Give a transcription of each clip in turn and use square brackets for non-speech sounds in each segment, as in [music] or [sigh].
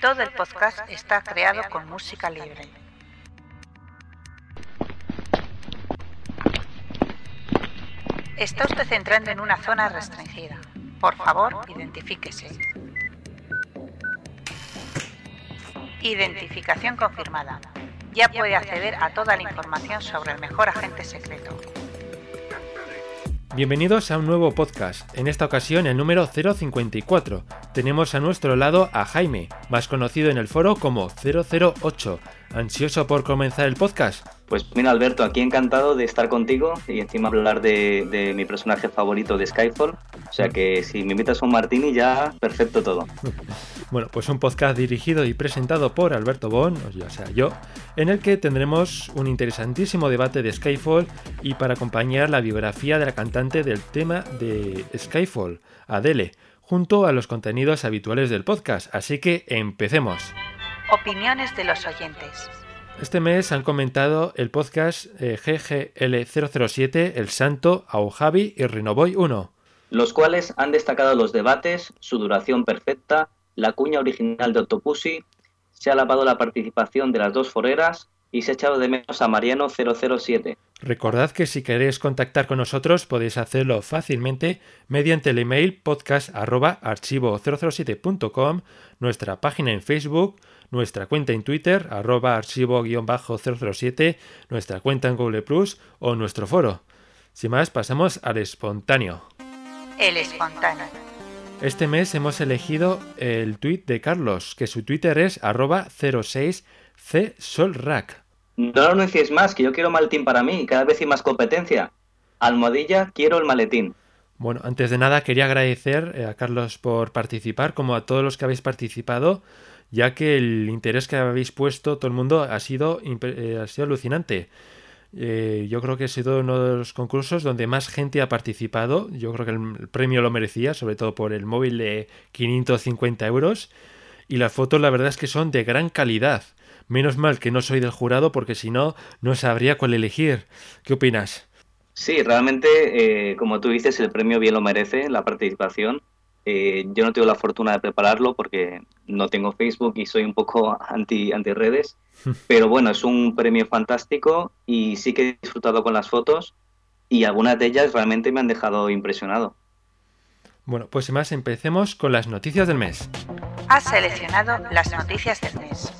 Todo el podcast está creado con música libre. Está usted entrando en una zona restringida. Por favor, identifíquese. Identificación confirmada. Ya puede acceder a toda la información sobre el mejor agente secreto. Bienvenidos a un nuevo podcast, en esta ocasión el número 054. Tenemos a nuestro lado a Jaime, más conocido en el foro como 008. ¿Ansioso por comenzar el podcast? Pues mira Alberto, aquí encantado de estar contigo y encima hablar de, mi personaje favorito de Skyfall. O sea que si me invitas a un martini ya perfecto todo. [laughs] bueno, pues un podcast dirigido y presentado por Alberto Bon, o sea yo, en el que tendremos un interesantísimo debate de Skyfall y para acompañar la biografía de la cantante del tema de Skyfall, Adele, junto a los contenidos habituales del podcast. Así que empecemos. Opiniones de los oyentes. Este mes han comentado el podcast eh, GGL007, El Santo, Aujavi y Rinoboy 1. Los cuales han destacado los debates, su duración perfecta, la cuña original de Octopussy, se ha alabado la participación de las dos foreras y se ha echado de menos a Mariano 007. Recordad que si queréis contactar con nosotros podéis hacerlo fácilmente mediante el email podcast.archivo007.com, nuestra página en Facebook, nuestra cuenta en Twitter, arroba archivo-007, nuestra cuenta en Google Plus o nuestro foro. Sin más, pasamos al espontáneo. El espontáneo. Este mes hemos elegido el tweet de Carlos, que su Twitter es arroba 06csolrack. No lo anunciéis más, que yo quiero maletín para mí, cada vez hay más competencia. Almohadilla, quiero el maletín. Bueno, antes de nada quería agradecer eh, a Carlos por participar, como a todos los que habéis participado ya que el interés que habéis puesto todo el mundo ha sido, eh, ha sido alucinante. Eh, yo creo que ha sido uno de los concursos donde más gente ha participado. Yo creo que el, premio lo merecía, sobre todo por el móvil de 550 euros. Y las fotos, la verdad es que son de gran calidad. Menos mal que no soy del jurado, porque si no, no sabría cuál elegir. ¿Qué opinas? Sí, realmente, eh, como tú dices, el premio bien lo merece, la participación. Eh, yo no tengo la fortuna de prepararlo porque no tengo Facebook y soy un poco [laughs] anti, anti redes, [laughs] pero bueno, es un premio fantástico y sí que he disfrutado con las fotos y algunas de ellas realmente me han dejado impresionado. Bueno, pues más empecemos con las noticias del mes. Has seleccionado las noticias del mes.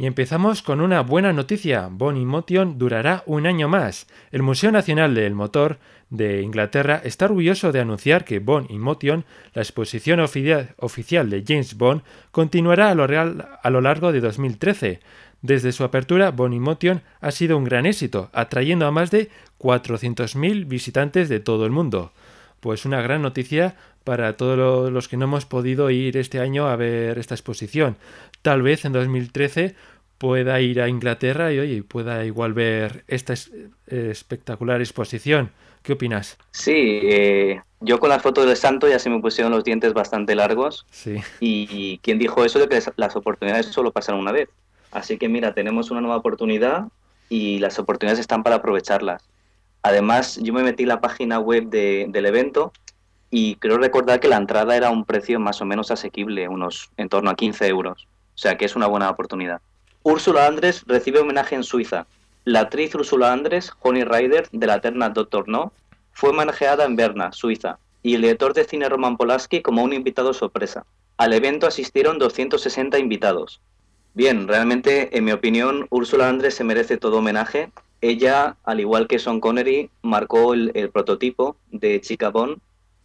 Y empezamos con una buena noticia. Bonnie Motion durará un año más. El Museo Nacional del Motor de Inglaterra está orgulloso de anunciar que Bond Motion, la exposición oficial de James Bond, continuará a lo, a lo largo de 2013. Desde su apertura, Bond Motion ha sido un gran éxito, atrayendo a más de 400.000 visitantes de todo el mundo. Pues una gran noticia para todos los que no hemos podido ir este año a ver esta exposición. Tal vez en 2013 pueda ir a Inglaterra y oye, pueda igual ver esta espectacular exposición. ¿Qué opinas? Sí, eh, yo con la foto del santo ya se me pusieron los dientes bastante largos. Sí. Y, quien dijo eso de que las oportunidades solo pasan una vez. Así que mira, tenemos una nueva oportunidad y las oportunidades están para aprovecharlas. Además, yo me metí en la página web del evento y creo recordar que la entrada era un precio más o menos asequible, unos en torno a 15 euros. O sea que es una buena oportunidad. Úrsula Andrés recibe homenaje en Suiza. La actriz Úrsula Andrés, Honey Rider, de la terna Doctor No, fue homenajeada en Berna, Suiza, y el director de cine Roman Polanski como un invitado sorpresa. Al evento asistieron 260 invitados. Bien, realmente, en mi opinión, Úrsula Andrés se merece todo homenaje. Ella, al igual que Sean Connery, marcó el, prototipo de chica Bond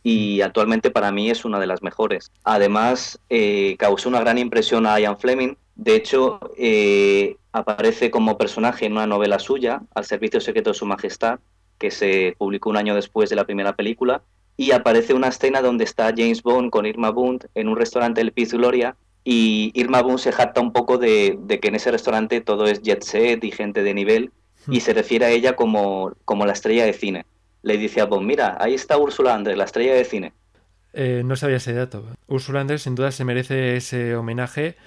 y actualmente para mí es una de las mejores. Además, eh, causó una gran impresión a Ian Fleming. De hecho, eh, aparece como personaje en una novela suya, Al Servicio Secreto de Su Majestad, que se publicó un año después de la primera película, y aparece una escena donde está James Bond con Irma Bund en un restaurante del Piz Gloria, y Irma Bund se jacta un poco de, que en ese restaurante todo es jet set y gente de nivel, y se refiere a ella como, como la estrella de cine le dice a Bond, mira, ahí está Úrsula Andrés, la estrella de cine. Eh, no sabía ese dato. Úrsula Andrés sin duda se merece ese homenaje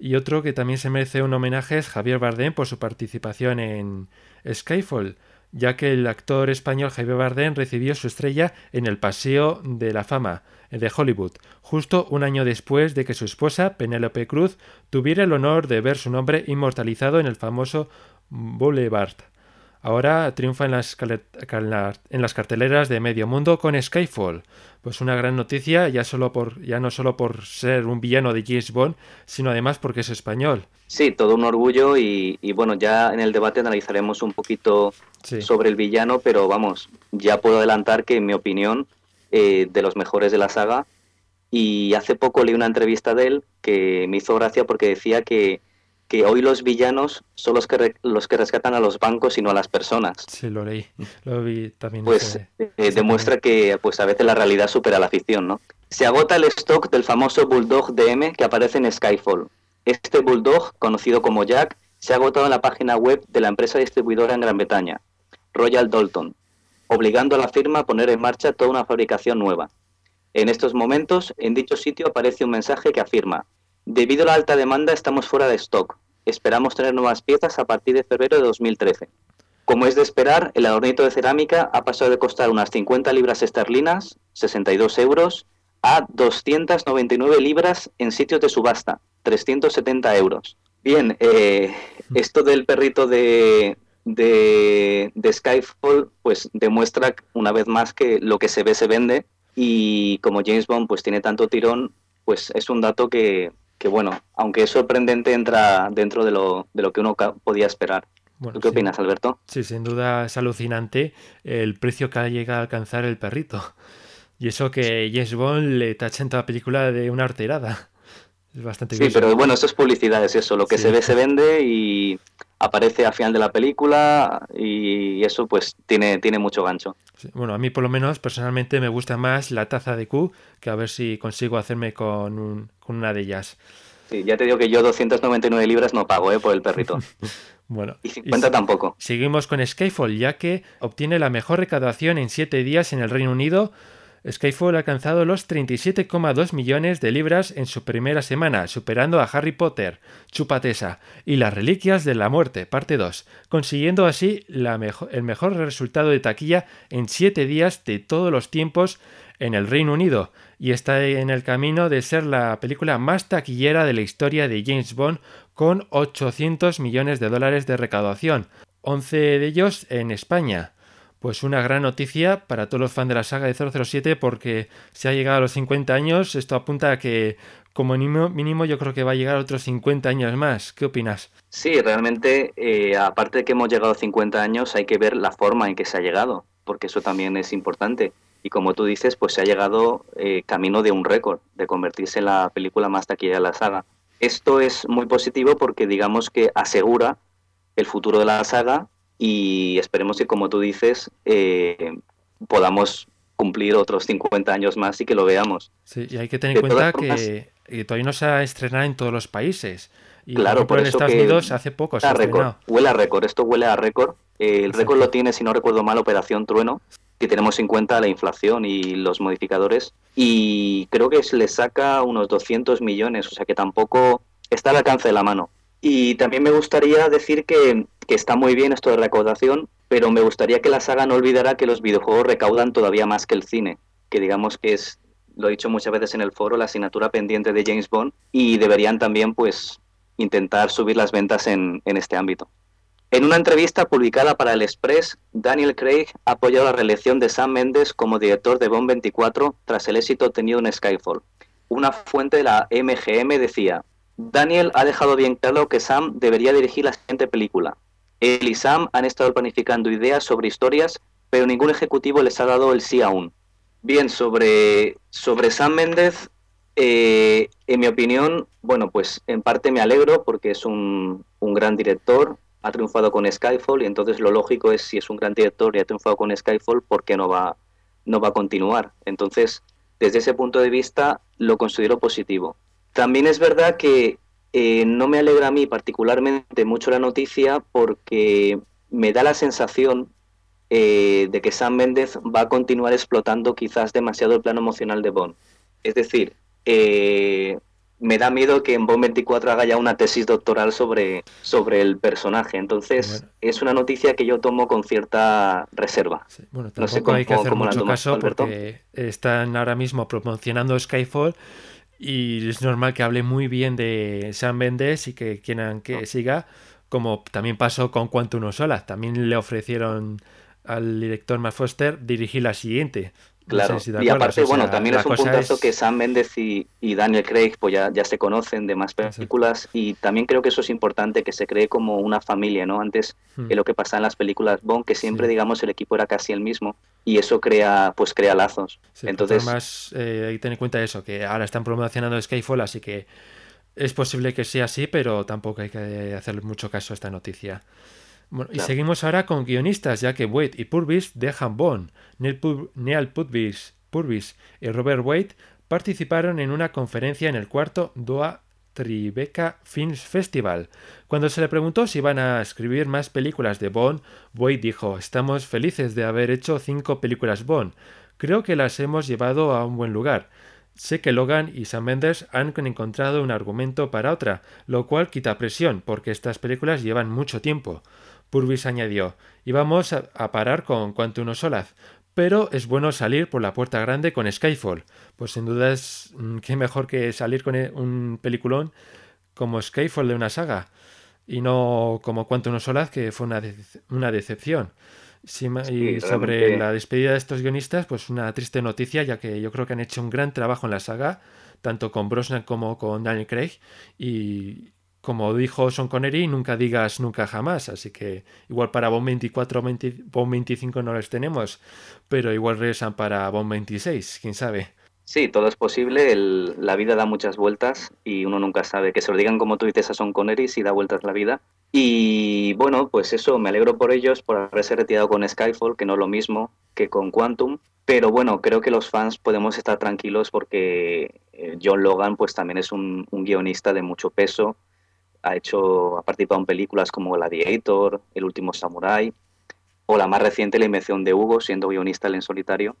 y otro que también se merece un homenaje es Javier Bardem por su participación en Skyfall, ya que el actor español Javier Bardem recibió su estrella en el Paseo de la Fama, de Hollywood, justo un año después de que su esposa, Penélope Cruz, tuviera el honor de ver su nombre inmortalizado en el famoso Boulevard. Ahora triunfa en las, en las carteleras de medio mundo con Skyfall. Pues una gran noticia, ya, solo por, ya no solo por ser un villano de James Bond, sino además porque es español. Sí, todo un orgullo y, bueno, ya en el debate analizaremos un poquito sobre el villano, pero vamos, ya puedo adelantar que en mi opinión, eh, de los mejores de la saga, y hace poco leí una entrevista de él que me hizo gracia porque decía que que hoy los villanos son los que, los que rescatan a los bancos y no a las personas. Sí, lo leí, [laughs] lo vi también. Pues eh, demuestra que pues a veces la realidad supera la ficción, ¿no? Se agota el stock del famoso Bulldog DM que aparece en Skyfall. Este Bulldog, conocido como Jack, se ha agotado en la página web de la empresa distribuidora en Gran Bretaña, Royal Dalton, obligando a la firma a poner en marcha toda una fabricación nueva. En estos momentos, en dicho sitio aparece un mensaje que afirma Debido a la alta demanda estamos fuera de stock. Esperamos tener nuevas piezas a partir de febrero de 2013. Como es de esperar, el adornito de cerámica ha pasado de costar unas 50 libras esterlinas, 62 euros, a 299 libras en sitios de subasta, 370 euros. Bien, eh, esto del perrito de, de, de, Skyfall pues demuestra una vez más que lo que se ve se vende y como James Bond pues tiene tanto tirón, pues es un dato que, que bueno, aunque es sorprendente, entra dentro de lo, de lo que uno podía esperar. ¿Tú qué opinas, Alberto? Sí, sin duda es alucinante el precio que ha llegado a alcanzar el perrito. Y eso que James Bond le tacha en toda la película de una arterada. Es bastante Sí, pero bueno, eso es publicidad, es eso. Lo que se ve se vende y aparece al final de la película y eso pues tiene, tiene mucho gancho. Bueno, a mí por lo menos personalmente me gusta más la taza de Q que a ver si consigo hacerme con, un, con una de ellas. Sí, ya te digo que yo 299 libras no pago ¿eh? por el perrito. [laughs] bueno, y 50 tampoco. Seguimos con Skyfall, ya que obtiene la mejor recaudación en 7 días en el Reino Unido Skyfall ha alcanzado los 37,2 millones de libras en su primera semana, superando a Harry Potter, Chupatesa y las Reliquias de la Muerte, parte 2, consiguiendo así el mejor resultado de taquilla en 7 días de todos los tiempos en el Reino Unido, y está en el camino de ser la película más taquillera de la historia de James Bond con 800 millones de dólares de recaudación, 11 de ellos en España. Pues una gran noticia para todos los fans de la saga de 007 porque se ha llegado a los 50 años, esto apunta a que como mínimo, yo creo que va a llegar otros 50 años más. ¿Qué opinas? Sí, realmente, eh, aparte de que hemos llegado a 50 años, hay que ver la forma en que se ha llegado, porque eso también es importante. Y como tú dices, pues se ha llegado eh, camino de un récord, de convertirse en la película más taquilla de la saga. Esto es muy positivo porque digamos que asegura el futuro de la saga y esperemos que, como tú dices, eh, podamos cumplir otros 50 años más y que lo veamos. Sí, y hay que tener en cuenta que, todavía no se ha estrenado en todos los países. Y claro, por, en Estados Unidos hace poco se ha récord, Huele a récord, esto huele a récord. Eh, el récord lo tiene, si no recuerdo mal, Operación Trueno, que tenemos en cuenta la inflación y los modificadores. Y creo que se le saca unos 200 millones, o sea que tampoco está al alcance de la mano. Y también me gustaría decir que, está muy bien esto de recaudación, pero me gustaría que la saga no olvidara que los videojuegos recaudan todavía más que el cine, que digamos que es, lo he dicho muchas veces en el foro, la asignatura pendiente de James Bond y deberían también pues intentar subir las ventas en, en este ámbito. En una entrevista publicada para el Express, Daniel Craig ha apoyado la reelección de Sam Mendes como director de Bond 24 tras el éxito obtenido en Skyfall. Una fuente de la MGM decía, Daniel ha dejado bien claro que Sam debería dirigir la siguiente película. Él y Sam han estado planificando ideas sobre historias, pero ningún ejecutivo les ha dado el sí aún. Bien, sobre, sobre Sam Méndez, eh, en mi opinión, bueno, pues en parte me alegro porque es un, un, gran director, ha triunfado con Skyfall y entonces lo lógico es si es un gran director y ha triunfado con Skyfall, ¿por qué no va, no va a continuar? Entonces, desde ese punto de vista, lo considero positivo. También es verdad que eh, no me alegra a mí particularmente mucho la noticia porque me da la sensación eh, de que Sam Méndez va a continuar explotando quizás demasiado el plano emocional de Bond. Es decir, eh, me da miedo que en Bond 24 haga ya una tesis doctoral sobre, sobre el personaje. Entonces, es una noticia que yo tomo con cierta reserva. Bueno, tampoco hay que hacer mucho caso porque están ahora mismo promocionando Skyfall y es normal que hable muy bien de Sam Mendes y que quieran que siga, como también pasó con Quantum Solas. También le ofrecieron al director Matt Foster dirigir la siguiente. Claro, y aparte, bueno, también es un puntazo que Sam Mendes y, Daniel Craig pues ya, ya se conocen de más películas y también creo que eso es importante, que se cree como una familia, ¿no? Antes hmm. que lo que pasa en las películas Bond, que siempre, digamos, el equipo era casi el mismo y eso crea, pues crea lazos. Entonces, además, eh, hay que tener en cuenta eso, que ahora están promocionando Skyfall, así que es posible que sea así, pero tampoco hay que hacerle mucho caso a esta noticia. Bueno, Y seguimos ahora con guionistas, ya que Wade y Purvis dejan Bond. Neil, Purvis, y Robert Wade participaron en una conferencia en el cuarto Doha Tribeca Films Festival. Cuando se le preguntó si iban a escribir más películas de Bond, Wade dijo: Estamos felices de haber hecho cinco películas Bond. Creo que las hemos llevado a un buen lugar. Sé que Logan y Sam Mendes han encontrado un argumento para otra, lo cual quita presión, porque estas películas llevan mucho tiempo. Purvis añadió, íbamos a, a parar con Quantum Solaz, pero es bueno salir por la puerta grande con Skyfall. Pues sin duda es mm, qué mejor que salir con e, un peliculón como Skyfall de una saga y no como Quantum Solaz que fue una, una decepción. y sobre la despedida de estos guionistas, pues una triste noticia, ya que yo creo que han hecho un gran trabajo en la saga, tanto con Brosnan como con Daniel Craig, y, como dijo Sean Connery, nunca digas nunca jamás. Así que igual para Bond 24 o 25 no los tenemos, pero igual regresan para Bond 26, quién sabe. Sí, todo es posible. la vida da muchas vueltas y uno nunca sabe. Que se lo digan como tú dices a Sean Connery, si da vueltas la vida. Y bueno, pues eso, me alegro por ellos, por haberse retirado con Skyfall, que no es lo mismo que con Quantum. Pero bueno, creo que los fans podemos estar tranquilos porque eh, John Logan pues también es un guionista de mucho peso ha hecho, participado en películas como Gladiator, El último Samurai, o la más reciente, La invención de Hugo, siendo guionista en solitario.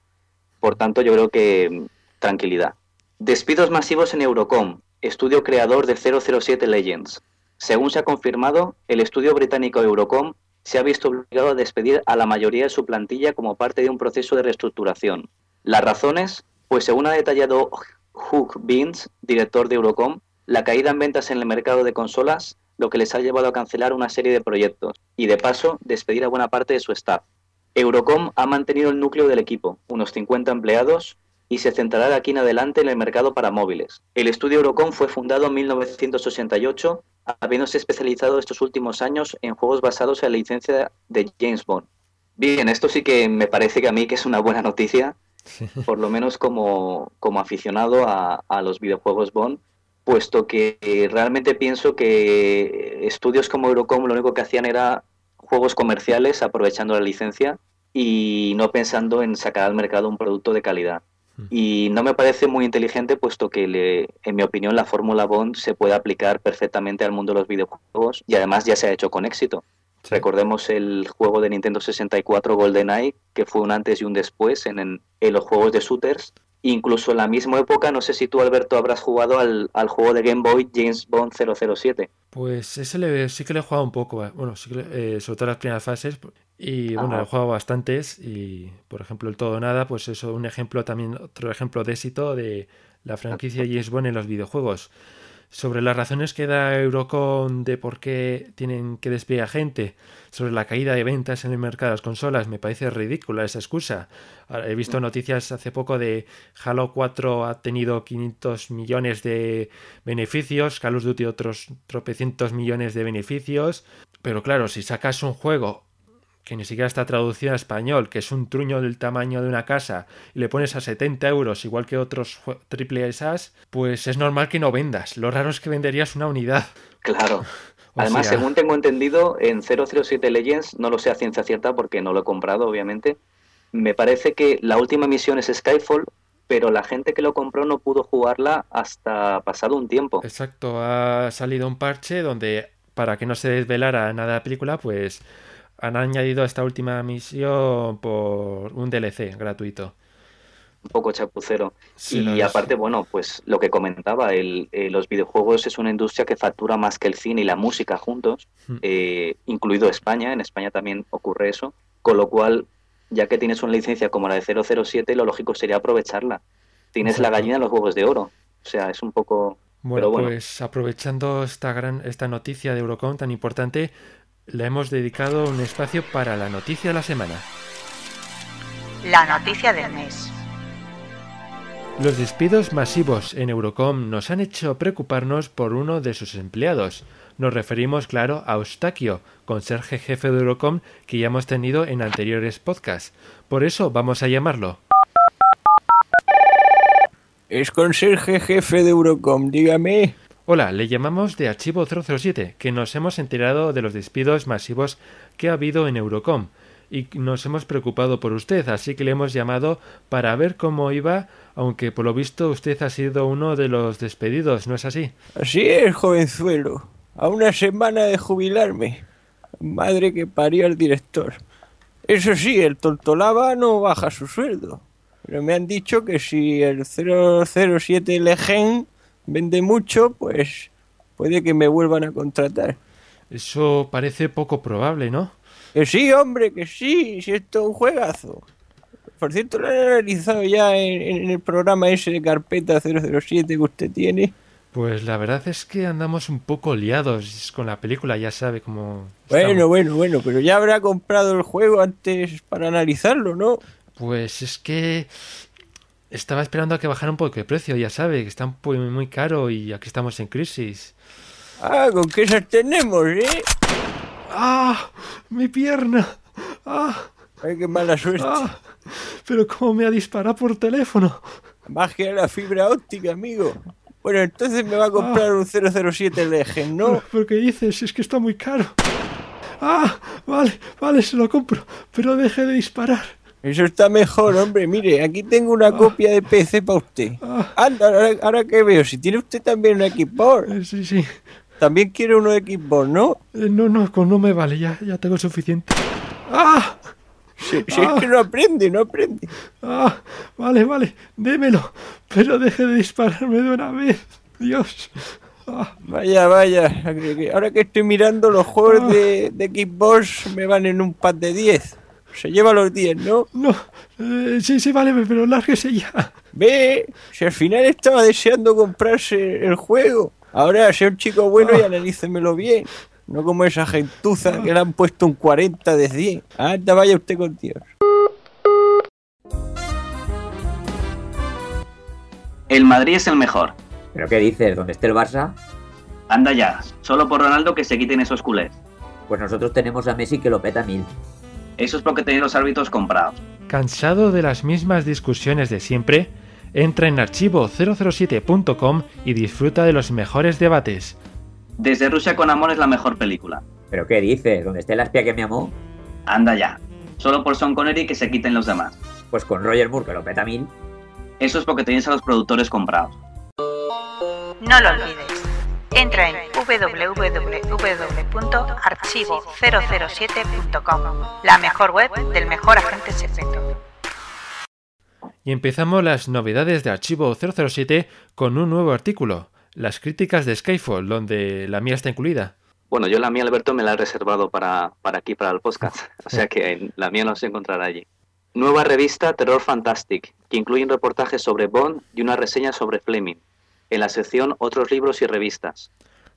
Por tanto, yo creo que mm, tranquilidad. Despidos masivos en Eurocom, estudio creador de 007 Legends. Según se ha confirmado, el estudio británico Eurocom se ha visto obligado a despedir a la mayoría de su plantilla como parte de un proceso de reestructuración. Las razones, pues según ha detallado Hugh Beans, director de Eurocom, la caída en ventas en el mercado de consolas, lo que les ha llevado a cancelar una serie de proyectos y, de paso, despedir a buena parte de su staff. Eurocom ha mantenido el núcleo del equipo, unos 50 empleados, y se centrará de aquí en adelante en el mercado para móviles. El estudio Eurocom fue fundado en 1988, habiéndose especializado estos últimos años en juegos basados en la licencia de James Bond. Bien, esto sí que me parece que a mí que es una buena noticia, por lo menos como, como aficionado a, a los videojuegos Bond, puesto que realmente pienso que estudios como Eurocom lo único que hacían era juegos comerciales aprovechando la licencia y no pensando en sacar al mercado un producto de calidad. Hmm. Y no me parece muy inteligente, puesto que, le, en mi opinión, la fórmula Bond se puede aplicar perfectamente al mundo de los videojuegos y además ya se ha hecho con éxito. Recordemos el juego de Nintendo 64 GoldenEye, que fue un antes y un después en, en los juegos de shooters Incluso en la misma época, no sé si tú, Alberto, habrás jugado al, juego de Game Boy James Bond 007. Pues ese sí que le he jugado un poco, eh. bueno, sí que eh, sobre todo las primeras fases. Y bueno, he jugado bastantes. Y por ejemplo, el todo nada, pues eso, un ejemplo también, otro ejemplo de éxito de la franquicia James Bond en los videojuegos. Sobre las razones que da Eurocom de por qué tienen que despedir a gente, sobre la caída de ventas en el mercado de las consolas, me parece ridícula esa excusa. He visto noticias hace poco de Halo 4 ha tenido 500 millones de beneficios, Call of Duty otros tropecientos millones de beneficios, pero claro, si sacas un juego que ni siquiera está traducido a español, que es un truño del tamaño de una casa, y le pones a 70 euros, igual que otros triple esas, pues es normal que no vendas. Lo raro es que venderías una unidad. Claro. [laughs] Además, según tengo entendido, en 007 Legends, no lo sé a ciencia cierta porque no lo he comprado, obviamente, me parece que la última misión es Skyfall, pero la gente que lo compró no pudo jugarla hasta pasado un tiempo. Exacto, ha salido un parche donde, para que no se desvelara nada de la película, pues han añadido esta última misión por un DLC gratuito. Un poco chapucero. Sí, y aparte, bueno, pues lo que comentaba, el, eh, los videojuegos es una industria que factura más que el cine y la música juntos, Mm. eh, incluido España, en España también ocurre eso, con lo cual, ya que tienes una licencia como la de 007, lo lógico sería aprovecharla. Tienes la gallina en los huevos de oro, o sea, es un poco... Bueno, bueno. pues aprovechando esta gran esta noticia de Eurocom tan importante, le hemos dedicado un espacio para la noticia de la semana. La noticia del mes. Los despidos masivos en Eurocom nos han hecho preocuparnos por uno de sus empleados. Nos referimos, claro, a Eustaquio, conserje jefe de Eurocom que ya hemos tenido en anteriores podcasts. Por eso vamos a llamarlo. Es conserje jefe de Eurocom, dígame. Hola, le llamamos de Archivo 007, que nos hemos enterado de los despidos masivos que ha habido en Eurocom y nos hemos preocupado por usted, así que le hemos llamado para ver cómo iba, aunque por lo visto usted ha sido uno de los despedidos, ¿no es así? Así es, jovenzuelo. A una semana de jubilarme. Madre que parió al director. Eso sí, el tontolaba no baja su sueldo. Pero me han dicho que si el 007 Legend vende mucho, pues puede que me vuelvan a contratar. Eso parece poco probable, ¿no? Que sí, hombre, que sí, si esto es un juegazo. Por cierto, lo han analizado ya en, en el programa ese de carpeta 007 que usted tiene. Pues la verdad es que andamos un poco liados con la película, ya sabe cómo... Bueno, estamos. bueno, bueno, pero ya habrá comprado el juego antes para analizarlo, ¿no? Pues es que estaba esperando a que bajara un poco de precio, ya sabe, que está muy, muy caro y aquí estamos en crisis. Ah, con qué esas tenemos, ¿eh? ¡Ah! ¡Mi pierna! ¡Ah! Ay, qué mala suerte. ¡Ah! Pero cómo me ha disparado por teléfono. Magia de la fibra óptica, amigo. Bueno, entonces me va a comprar un 007 Legend, ¿no? ¿Pero qué dices? Es que está muy caro. ¡Ah! Vale, vale, se lo compro. Pero deje de disparar. Eso está mejor, hombre. Mire, aquí tengo una copia de PC para usted. Ah, Anda, ahora, ahora que veo, si tiene usted también un eh, sí, sí. También quiere uno de Xbox, ¿no? Eh, no, no, con no me vale, ya, ya tengo suficiente. ¡Ah! Si, si es que no aprende, no aprende. ¡Ah! Vale, vale, démelo. Pero deje de dispararme de una vez. Dios. Ah, Vaya, vaya. Ahora que estoy mirando, los juegos de, de Xbox me van en un pack de 10. Se lleva los 10, ¿no? no. Eh, sí, sí, vale, pero lárguese ya. Ve, si al final estaba deseando comprarse el juego. Ahora, sea un chico bueno y analícemelo bien. No como esa gentuza que le han puesto un 40 de 100. Anda, vaya usted con Dios. El Madrid es el mejor. ¿Pero qué dices? ¿Dónde esté el Barça? Anda ya, solo por Ronaldo que se quiten esos culés. Pues nosotros tenemos a Messi que lo peta mil. Eso es porque tenéis los árbitros comprados. Cansado de las mismas discusiones de siempre, entra en archivo007.com y disfruta de los mejores debates. Desde Rusia con amor es la mejor película. ¿Pero qué dices? ¿Dónde esté la espía que me amó? Anda ya, solo por Sean Connery que se quiten los demás. Pues con Roger Moore que lo peta mil. Eso es porque tenéis a los productores comprados. No lo olvides. Entra en www.archivo007.com, la mejor web del mejor agente secreto. Y empezamos las novedades de Archivo 007 con un nuevo artículo, las críticas de Skyfall, donde la mía está incluida. Bueno, yo la mía, Alberto, me la he reservado para, para aquí, para el podcast. [laughs] O sea que la mía no se encontrará allí. Nueva revista Terror Fantastic, que incluye un reportaje sobre Bond y una reseña sobre Fleming. En la sección Otros libros y revistas.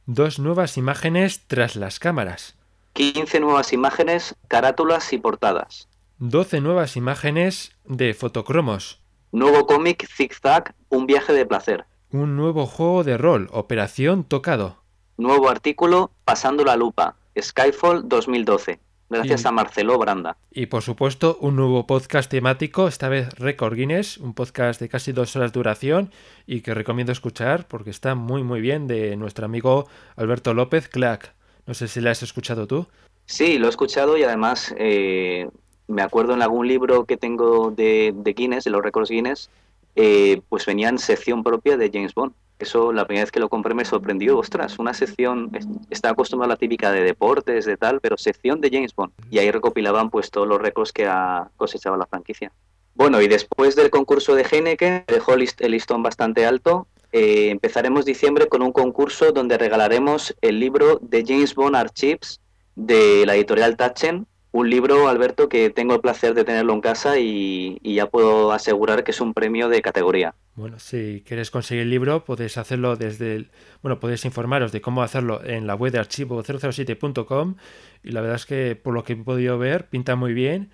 Dos nuevas imágenes tras las cámaras. 15 nuevas imágenes, carátulas y portadas. 12 nuevas imágenes de fotocromos. Nuevo cómic Zig Zag, un viaje de placer. Un nuevo juego de rol, Operación Tocado. Nuevo artículo Pasando la lupa, Skyfall 2012. Gracias Y- a Marcelo Branda. Y por supuesto, un nuevo podcast temático, esta vez Record Guinness, un podcast de casi dos horas de duración y que recomiendo escuchar porque está muy muy bien de nuestro amigo Alberto López Clack. No sé si la has escuchado tú. Sí, lo he escuchado y además eh, me acuerdo en algún libro que tengo de, Guinness, de los récords Guinness, eh, pues venía en sección propia de James Bond. Eso la primera vez que lo compré me sorprendió. Ostras, una sección, es- estaba acostumbrado a la típica de deportes, de tal, pero sección de James Bond. Y ahí recopilaban pues todos los récords que ha cosechado la franquicia. Bueno, y después del concurso de Heineken, dejó el listón bastante alto. Eh, empezaremos diciembre con un concurso donde regalaremos el libro de James Bond Archives de la editorial Tachen, un libro, Alberto, que tengo el placer de tenerlo en casa y, ya puedo asegurar que es un premio de categoría. Bueno, si quieres conseguir el libro, puedes hacerlo desde el, bueno, podéis informaros de cómo hacerlo en la web de archivo007.com y la verdad es que por lo que he podido ver pinta muy bien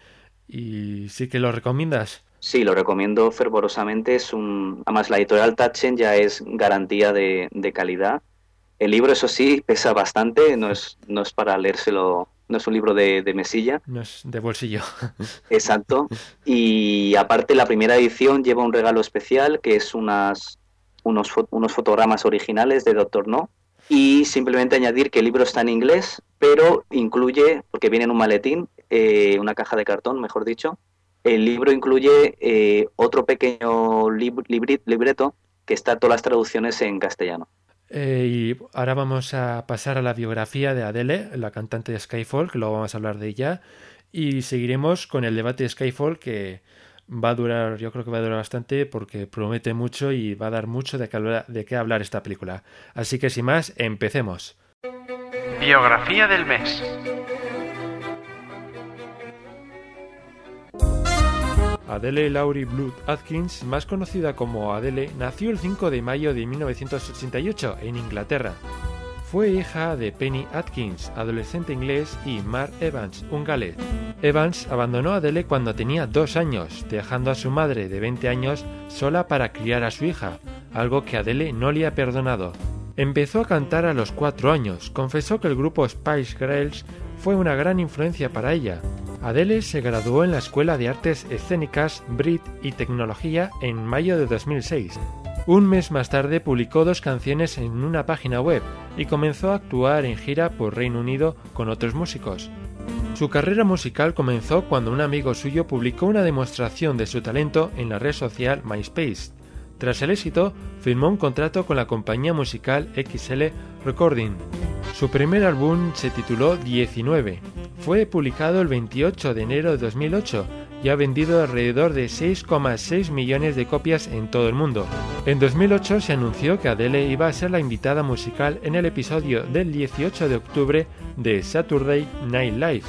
y sí que lo recomiendas. Sí, lo recomiendo fervorosamente. Es un, además la editorial Tachen ya es garantía de, de calidad. El libro, eso sí, [laughs] pesa bastante, no es, no es para leérselo no es un libro de, mesilla. No es de bolsillo. [laughs] Exacto. Y aparte la primera edición lleva un regalo especial que es unas, unos, unos fotogramas originales de Doctor No. Y simplemente añadir que el libro está en inglés, pero incluye, porque viene en un maletín, eh, una caja de cartón, mejor dicho, el libro incluye eh, otro pequeño libreto que está todas las traducciones en castellano. Eh, y ahora vamos a pasar a la biografía de Adele, la cantante de Skyfall, que luego vamos a hablar de ella. Y seguiremos con el debate de Skyfall, que va a durar, yo creo que va a durar bastante, porque promete mucho y va a dar mucho de de qué hablar esta película. Así que sin más, empecemos. Biografía del mes. Adele Laurie Blood Atkins, más conocida como Adele, nació el 5 de mayo de 1988 en Inglaterra. Fue hija de Penny Atkins, adolescente inglés, y Mark Evans, un galés. Evans abandonó a Adele cuando tenía dos años, dejando a su madre de 20 años sola para criar a su hija, algo que Adele no le ha perdonado. Empezó a cantar a los cuatro años, confesó que el grupo Spice Girls fue una gran influencia para ella, Adele se graduó en la Escuela de Artes Escénicas, Brit y Tecnología en mayo de 2006. Un mes más tarde publicó dos canciones en una página web y comenzó a actuar en gira por Reino Unido con otros músicos. Su carrera musical comenzó cuando un amigo suyo publicó una demostración de su talento en la red social MySpace. Tras el éxito, firmó un contrato con la compañía musical XL Recording. Su primer álbum se tituló 19 fue publicado el 28 de enero de 2008 y ha vendido alrededor de 6,6 millones de copias en todo el mundo. En 2008 se anunció que Adele iba a ser la invitada musical en el episodio del 18 de octubre de Saturday Night Live.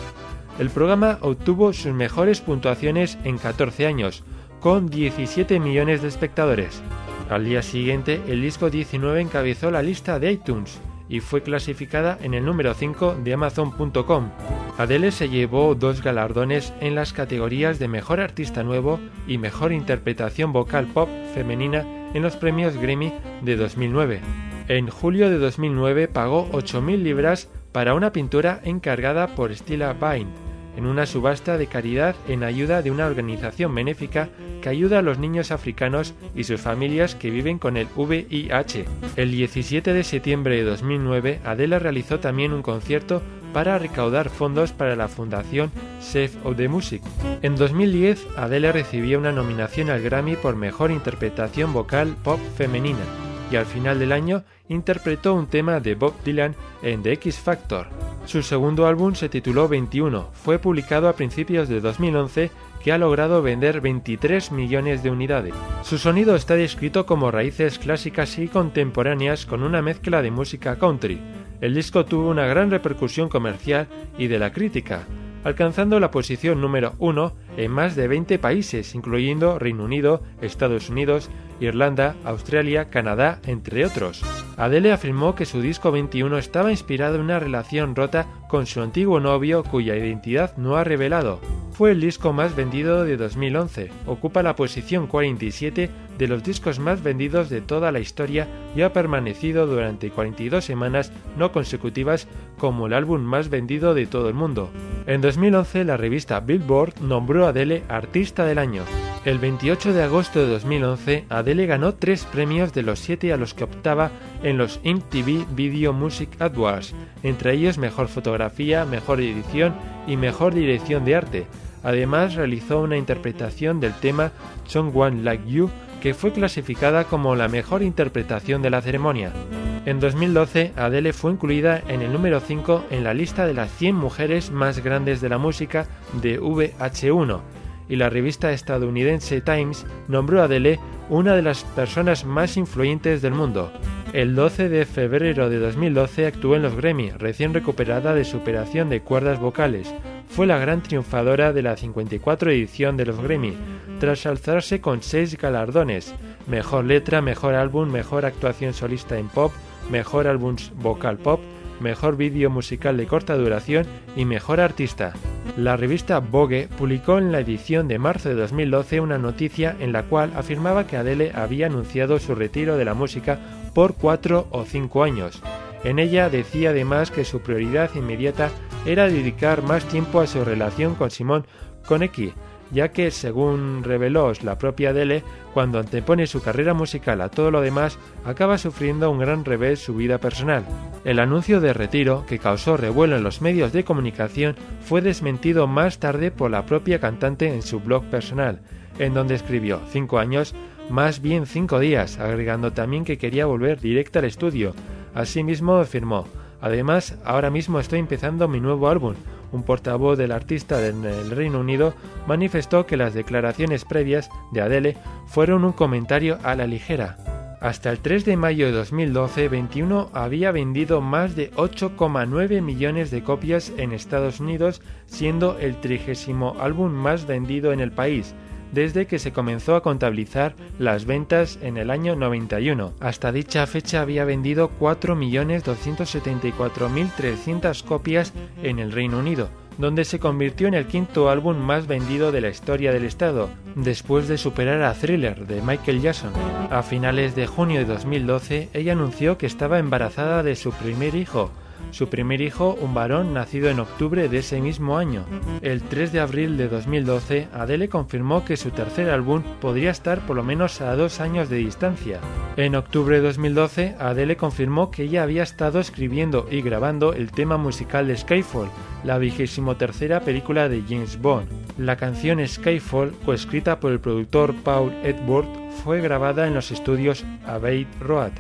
El programa obtuvo sus mejores puntuaciones en 14 años, con 17 millones de espectadores. Al día siguiente, el disco 19 encabezó la lista de iTunes y fue clasificada en el número 5 de Amazon.com. Adele se llevó dos galardones en las categorías de Mejor Artista Nuevo y Mejor Interpretación Vocal Pop Femenina en los premios Grammy de 2009. En julio de 2009 pagó 8.000 libras para una pintura encargada por Stila Vine en una subasta de caridad en ayuda de una organización benéfica que ayuda a los niños africanos y sus familias que viven con el VIH. El 17 de septiembre de 2009, Adela realizó también un concierto para recaudar fondos para la fundación Save of the Music. En 2010, Adele recibió una nominación al Grammy por Mejor Interpretación Vocal Pop Femenina al final del año interpretó un tema de Bob Dylan en The X Factor. Su segundo álbum se tituló 21, fue publicado a principios de 2011 que ha logrado vender 23 millones de unidades. Su sonido está descrito como raíces clásicas y contemporáneas con una mezcla de música country. El disco tuvo una gran repercusión comercial y de la crítica, alcanzando la posición número 1 en más de 20 países, incluyendo Reino Unido, Estados Unidos, Irlanda, Australia, Canadá, entre otros. Adele afirmó que su disco 21 estaba inspirado en una relación rota con su antiguo novio cuya identidad no ha revelado. Fue el disco más vendido de 2011, ocupa la posición 47 de los discos más vendidos de toda la historia y ha permanecido durante 42 semanas no consecutivas como el álbum más vendido de todo el mundo. En 2011 la revista Billboard nombró a Adele Artista del Año. El 28 de agosto de 2011 Adele ganó tres premios de los siete a los que optaba en los MTV Video Music Awards, entre ellos Mejor Fotografía, Mejor Edición y Mejor Dirección de Arte. Además realizó una interpretación del tema Someone Like You que fue clasificada como la mejor interpretación de la ceremonia. En 2012, Adele fue incluida en el número 5 en la lista de las 100 mujeres más grandes de la música de VH1 y la revista estadounidense Times nombró a Adele una de las personas más influyentes del mundo. El 12 de febrero de 2012 actuó en los Grammy, recién recuperada de su operación de cuerdas vocales. Fue la gran triunfadora de la 54 edición de los Grammy, tras alzarse con seis galardones: Mejor letra, mejor álbum, mejor actuación solista en pop, mejor álbum vocal pop, mejor vídeo musical de corta duración y mejor artista. La revista Vogue publicó en la edición de marzo de 2012 una noticia en la cual afirmaba que Adele había anunciado su retiro de la música por cuatro o cinco años. En ella decía además que su prioridad inmediata era dedicar más tiempo a su relación con Simón Konecki, ya que, según reveló la propia Adele, cuando antepone su carrera musical a todo lo demás, acaba sufriendo un gran revés su vida personal. El anuncio de retiro, que causó revuelo en los medios de comunicación, fue desmentido más tarde por la propia cantante en su blog personal, en donde escribió cinco años, más bien cinco días, agregando también que quería volver directa al estudio. Asimismo afirmó, además, ahora mismo estoy empezando mi nuevo álbum, un portavoz del artista en el Reino Unido, manifestó que las declaraciones previas de Adele fueron un comentario a la ligera. Hasta el 3 de mayo de 2012, 21 había vendido más de 8,9 millones de copias en Estados Unidos, siendo el trigésimo álbum más vendido en el país, desde que se comenzó a contabilizar las ventas en el año 91. Hasta dicha fecha había vendido 4.274.300 copias en el Reino Unido, donde se convirtió en el quinto álbum más vendido de la historia del estado, después de superar a Thriller de Michael Jackson. A finales de junio de 2012, ella anunció que estaba embarazada de su primer hijo, su primer hijo, un varón nacido en octubre de ese mismo año. El 3 de abril de 2012, Adele confirmó que su tercer álbum podría estar por lo menos a dos años de distancia. En octubre de 2012, Adele confirmó que ella había estado escribiendo y grabando el tema musical de Skyfall, la vigésimo tercera película de James Bond. La canción Skyfall, coescrita por el productor Paul Edward, fue grabada en los estudios Abbey Road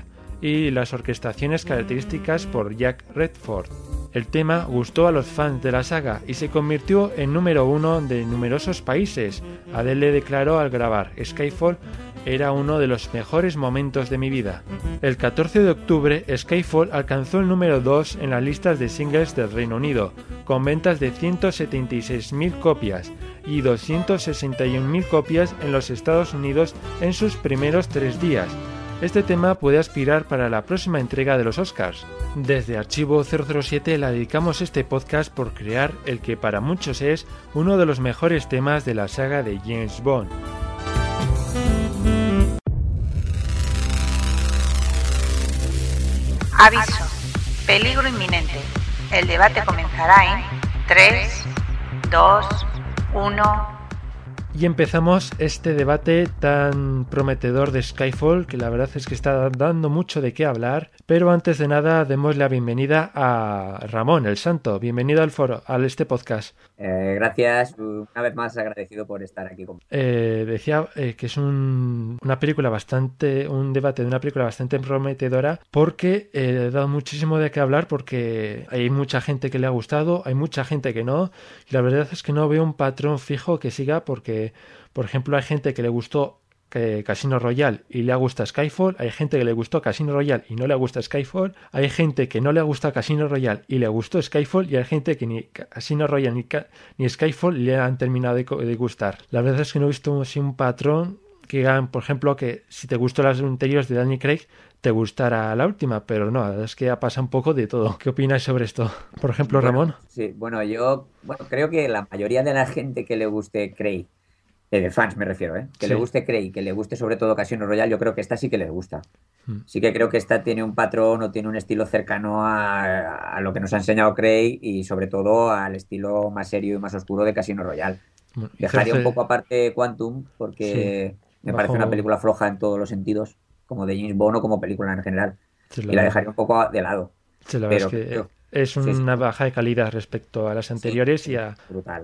y las orquestaciones características por Jack Redford. El tema gustó a los fans de la saga y se convirtió en número uno de numerosos países. Adele declaró al grabar Skyfall era uno de los mejores momentos de mi vida. El 14 de octubre, Skyfall alcanzó el número 2 en las listas de singles del Reino Unido, con ventas de 176.000 copias y 261.000 copias en los Estados Unidos en sus primeros tres días, este tema puede aspirar para la próxima entrega de los Oscars. Desde Archivo 007 la dedicamos este podcast por crear el que para muchos es uno de los mejores temas de la saga de James Bond. Aviso. Peligro inminente. El debate comenzará en 3, 2, 1. Y empezamos este debate tan prometedor de Skyfall, que la verdad es que está dando mucho de qué hablar. Pero antes de nada, demos la bienvenida a Ramón, el Santo. Bienvenido al foro, a este podcast. Eh, gracias, una vez más agradecido por estar aquí conmigo. Eh, decía eh, que es un, una película bastante, un debate de una película bastante prometedora porque he dado muchísimo de qué hablar porque hay mucha gente que le ha gustado, hay mucha gente que no. Y la verdad es que no veo un patrón fijo que siga porque, por ejemplo, hay gente que le gustó Casino Royale y le gusta Skyfall, hay gente que le gustó Casino Royale y no le gusta Skyfall, hay gente que no le gusta Casino Royale y le gustó Skyfall y hay gente que ni Casino Royale ni, ni Skyfall le han terminado de, gustar. La verdad es que no he visto un patrón que digan, por ejemplo, que si te gustó las anteriores de Danny Craig, te gustará la última, pero no, es que pasa un poco de todo. ¿Qué opinas sobre esto? Por ejemplo, Ramón. Sí, bueno, yo bueno, creo que la mayoría de la gente que le guste Craig eh, de fans me refiero, ¿eh? Que le guste Craig, que le guste sobre todo Casino Royale, yo creo que esta sí que le gusta. Hmm. Sí que creo que esta tiene un patrón o tiene un estilo cercano a, lo que nos ha enseñado Craig y sobre todo al estilo más serio y más oscuro de Casino Royale. Dejaría un poco aparte Quantum porque me parece una película floja en todos los sentidos, como de James Bond o como película en general. y la dejaría un poco de lado. pero, es una baja de calidad respecto a las anteriores y, a,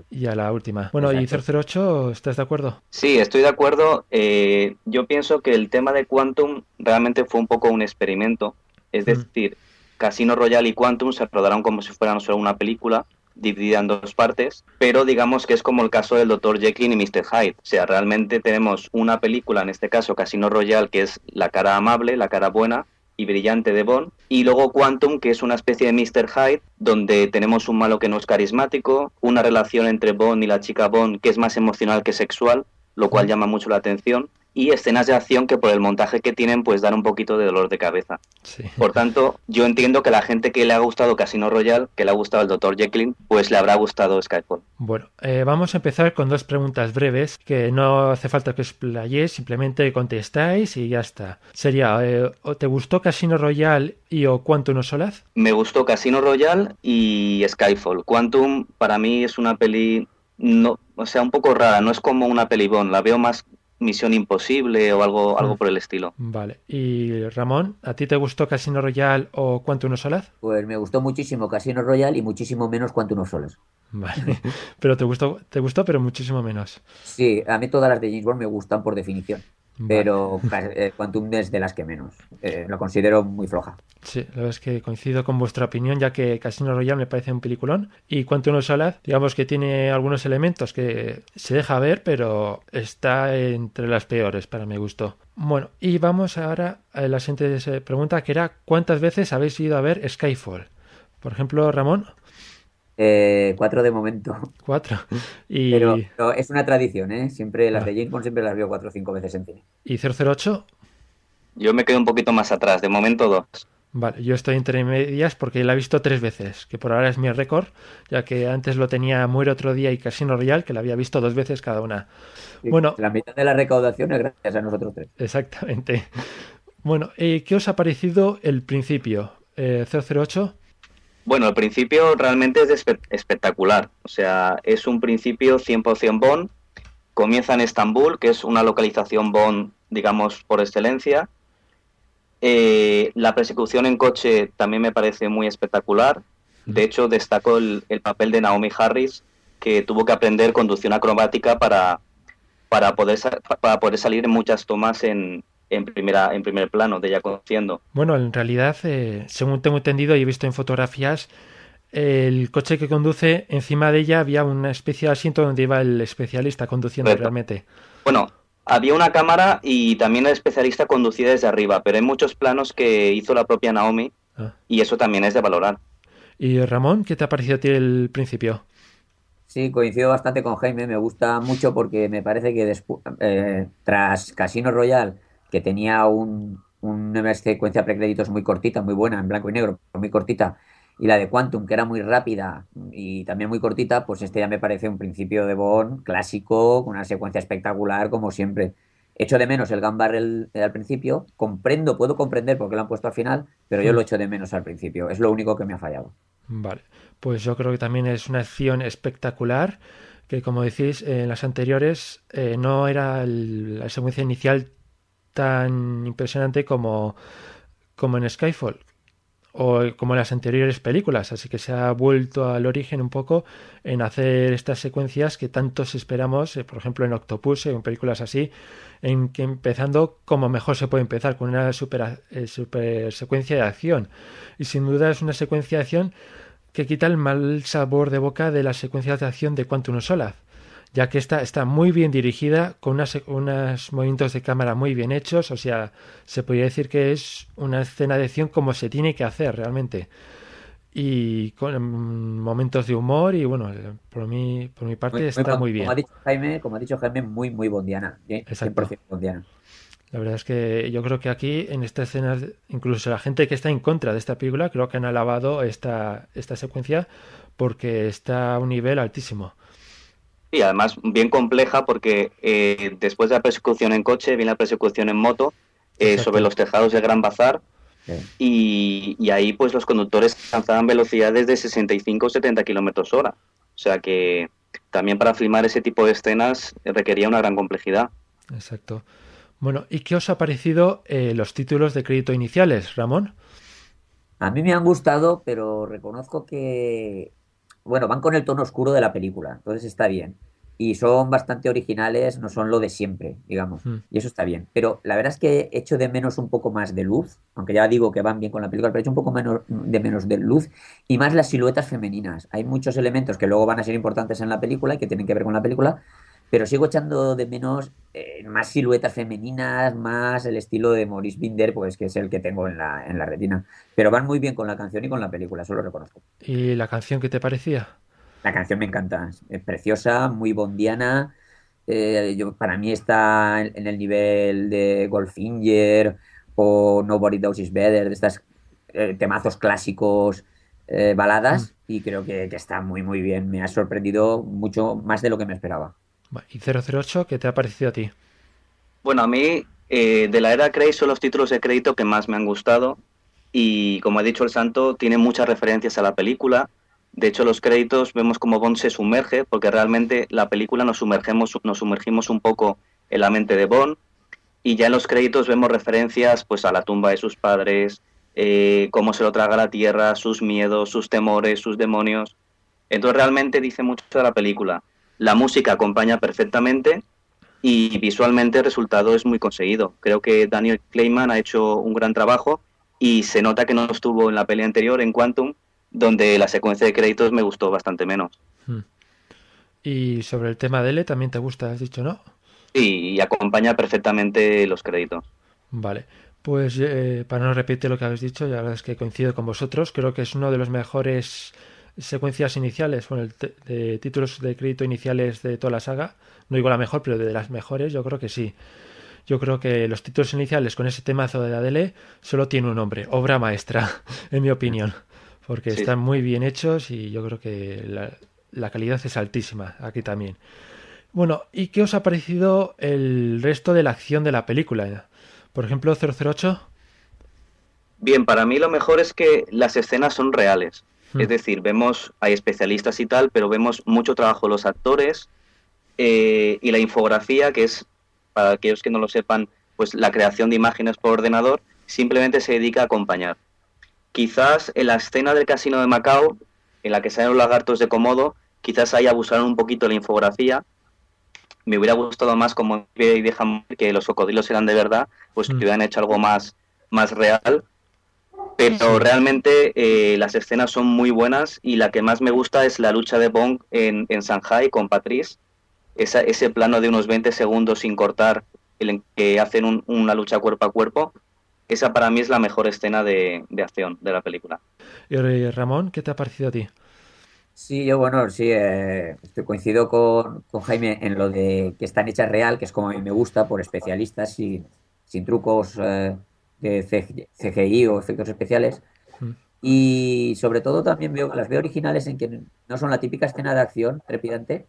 y a la última. Bueno, ¿y 008 estás de acuerdo? Sí, estoy de acuerdo. Eh, yo pienso que el tema de Quantum realmente fue un poco un experimento. Es decir, Casino Royale y Quantum se rodaron como si fueran solo una película, dividida en dos partes, pero digamos que es como el caso del Dr. Jekyll y Mr. Hyde. O sea, realmente tenemos una película, en este caso Casino Royale, que es la cara amable, la cara buena, y brillante de Bond, y luego Quantum, que es una especie de Mr. Hyde, donde tenemos un malo que no es carismático, una relación entre Bond y la chica Bond que es más emocional que sexual, lo cual llama mucho la atención, y escenas de acción que por el montaje que tienen pues dan un poquito de dolor de cabeza. Por tanto, yo entiendo que la gente que le ha gustado Casino Royale, que le ha gustado el Dr. Jekyll, pues le habrá gustado Skyfall. Bueno, eh, vamos a empezar con dos preguntas breves que no hace falta que explayéis, simplemente contestáis y ya está. Sería, eh, ¿te gustó Casino Royale y o Quantum o Solaz? Me gustó Casino Royale y Skyfall. Quantum para mí es una peli no, o sea, un poco rara, no es como una pelibón, la veo más Misión Imposible o algo, algo mm. por el estilo. Vale. Y Ramón, ¿a ti te gustó Casino Royale o Quantum of Solace? Pues me gustó muchísimo Casino Royale y muchísimo menos Quantum of Solace. Vale. [laughs] pero te gustó, te gustó, pero muchísimo menos. Sí, a mí todas las de James Bond me gustan por definición pero eh, Quantum es de las que menos. Eh, lo considero muy floja. Sí, la verdad es que coincido con vuestra opinión, ya que Casino Royale me parece un peliculón. Y Quantum of Solace, digamos que tiene algunos elementos que se deja ver, pero está entre las peores para mi gusto. Bueno, y vamos ahora a la siguiente pregunta, que era ¿cuántas veces habéis ido a ver Skyfall? Por ejemplo, Ramón. Eh, cuatro de momento. [laughs] Cuatro. Y... Pero, es una tradición, ¿eh? Siempre las de James Bond siempre las veo cuatro o cinco veces en cine. ¿Y 008? Yo me quedo un poquito más atrás, de momento dos. Vale, yo estoy entre medias porque la he visto tres veces, que por ahora es mi récord, ya que antes lo tenía Muere otro día y Casino Royal, que la había visto dos veces cada una. bueno, la mitad de la recaudación es gracias a nosotros tres. Exactamente. Bueno, eh, ¿qué os ha parecido el principio? Eh, 008. Bueno, el principio realmente es espectacular. O sea, es un principio 100% Bond. Comienza en Estambul, que es una localización Bond, digamos, por excelencia. Eh, la persecución en coche también me parece muy espectacular. De hecho, destaco el, papel de Naomi Harris, que tuvo que aprender conducción acrobática para, para, poder, para poder salir en muchas tomas en, en, primera, en primer plano de ella conociendo. Bueno, en realidad, eh, según tengo entendido y he visto en fotografías, el coche que conduce, encima de ella había una especie de asiento donde iba el especialista conduciendo realmente. Bueno, había una cámara y también el especialista conducía desde arriba, pero hay muchos planos que hizo la propia Naomi ah. y eso también es de valorar. ¿Y Ramón, qué te ha parecido a ti el principio? Sí, coincido bastante con Jaime, me gusta mucho porque me parece que después, eh, tras Casino Royale que tenía un, una secuencia precréditos muy cortita, muy buena, en blanco y negro, muy cortita, y la de Quantum, que era muy rápida y también muy cortita, pues este ya me parece un principio de Bond clásico, con una secuencia espectacular, como siempre. Echo de menos el Gun Barrel al principio, comprendo, puedo comprender por qué lo han puesto al final, pero yo lo echo de menos al principio, es lo único que me ha fallado. Vale, pues yo creo que también es una acción espectacular, que como decís, en las anteriores eh, no era la secuencia inicial tan impresionante como, como en Skyfall o como en las anteriores películas, así que se ha vuelto al origen un poco en hacer estas secuencias que tantos esperamos, eh, por ejemplo en Octopus, en películas así, en que empezando como mejor se puede empezar, con una super, eh, super secuencia de acción. Y sin duda es una secuencia de acción que quita el mal sabor de boca de las secuencias de acción de Quantum Solaz ya que está, está muy bien dirigida, con unos movimientos de cámara muy bien hechos, o sea, se podría decir que es una escena de acción como se tiene que hacer realmente. Y con momentos de humor y bueno, por mi, por mi parte está muy, bien. Como ha dicho Jaime, como ha dicho Jaime muy, muy bondiana. 100% bondiana. La verdad es que yo creo que aquí, en esta escena, incluso la gente que está en contra de esta película, creo que han alabado esta, esta secuencia porque está a un nivel altísimo. Y además bien compleja porque eh, después de la persecución en coche viene la persecución en moto eh, sobre los tejados del Gran Bazar y, ahí pues los conductores alcanzaban velocidades de 65 o 70 kilómetros hora. O sea que también para filmar ese tipo de escenas requería una gran complejidad. Exacto. Bueno, ¿y qué os ha parecido eh, los títulos de crédito iniciales, Ramón? A mí me han gustado, pero reconozco que bueno, van con el tono oscuro de la película, entonces está bien. y son bastante originales, no son lo de siempre, digamos. Mm. Y eso está bien. Pero la verdad es que echo de menos un poco más de luz, aunque ya digo que van bien con la película, pero echo un poco menos, de menos de luz y más las siluetas femeninas. Hay muchos elementos que luego van a ser importantes en la película y que tienen que ver con la película, pero sigo echando de menos eh, más siluetas femeninas, más el estilo de Maurice Binder, pues que es el que tengo en la, en la retina. Pero van muy bien con la canción y con la película, eso lo reconozco. ¿Y la canción qué te parecía? La canción me encanta, es preciosa, muy bondiana. eh, yo, para mí está en, en el nivel de Goldfinger o Nobody Knows Is Better, de estas eh, temazos clásicos, baladas, y creo que, que está muy, muy bien. Me ha sorprendido mucho más de lo que me esperaba. ¿Y 008 qué te ha parecido a ti? Bueno, a mí eh, de la era Craig son los títulos de crédito que más me han gustado y como ha dicho el santo, tiene muchas referencias a la película. De hecho, los créditos vemos como Bond se sumerge porque realmente la película nos sumergemos, nos sumergimos un poco en la mente de Bond y ya en los créditos vemos referencias pues a la tumba de sus padres, eh, cómo se lo traga la tierra, sus miedos, sus temores, sus demonios. Entonces realmente dice mucho de la película. La música acompaña perfectamente y visualmente el resultado es muy conseguido. Creo que Daniel Clayman ha hecho un gran trabajo y se nota que no estuvo en la peli anterior, en Quantum, donde la secuencia de créditos me gustó bastante menos. Hmm. Y sobre el tema de L también te gusta, has dicho, ¿no? Y, acompaña perfectamente los créditos. Vale. Pues eh, para no repetir lo que habéis dicho, la verdad es que coincido con vosotros. Creo que es uno de los mejores secuencias iniciales, bueno, de títulos de crédito iniciales de toda la saga. No digo la mejor, pero de las mejores, yo creo que sí. Yo creo que los títulos iniciales con ese temazo de Adele solo tiene un nombre, obra maestra, [laughs] en mi opinión. Porque Sí. están muy bien hechos y yo creo que la, la calidad es altísima aquí también. Bueno, ¿y qué os ha parecido el resto de la acción de la película? Por ejemplo, 008. Bien, para mí lo mejor es que las escenas son reales. Hmm. Es decir, vemos, hay especialistas y tal, pero vemos mucho trabajo de los actores eh, y la infografía, que es, para aquellos que no lo sepan, pues la creación de imágenes por ordenador, simplemente se dedica a acompañar. Quizás en la escena del casino de Macao, en la que salen los lagartos de Komodo, quizás ahí abusaron un poquito de la infografía. Me hubiera gustado más como y dejan que los cocodrilos eran de verdad, pues que Mm. hubieran hecho algo más, más real. Pero Sí. realmente eh, las escenas son muy buenas y la que más me gusta es la lucha de Bong en, en Shanghai con Patrice. Esa- ese plano de unos 20 segundos sin cortar, el en que hacen un- una lucha cuerpo a cuerpo. Esa para mí es la mejor escena de, de acción de la película. Y eh, Ramón, ¿qué te ha parecido a ti? Sí, yo, bueno, sí, eh, estoy- coincido con, con Jaime en lo de que están hechas real, que es como a mí me gusta, por especialistas, sin, sin trucos eh, de CG CGI o efectos especiales. Mm. Y sobre todo también veo, las veo originales en que no son la típica escena de acción trepidante,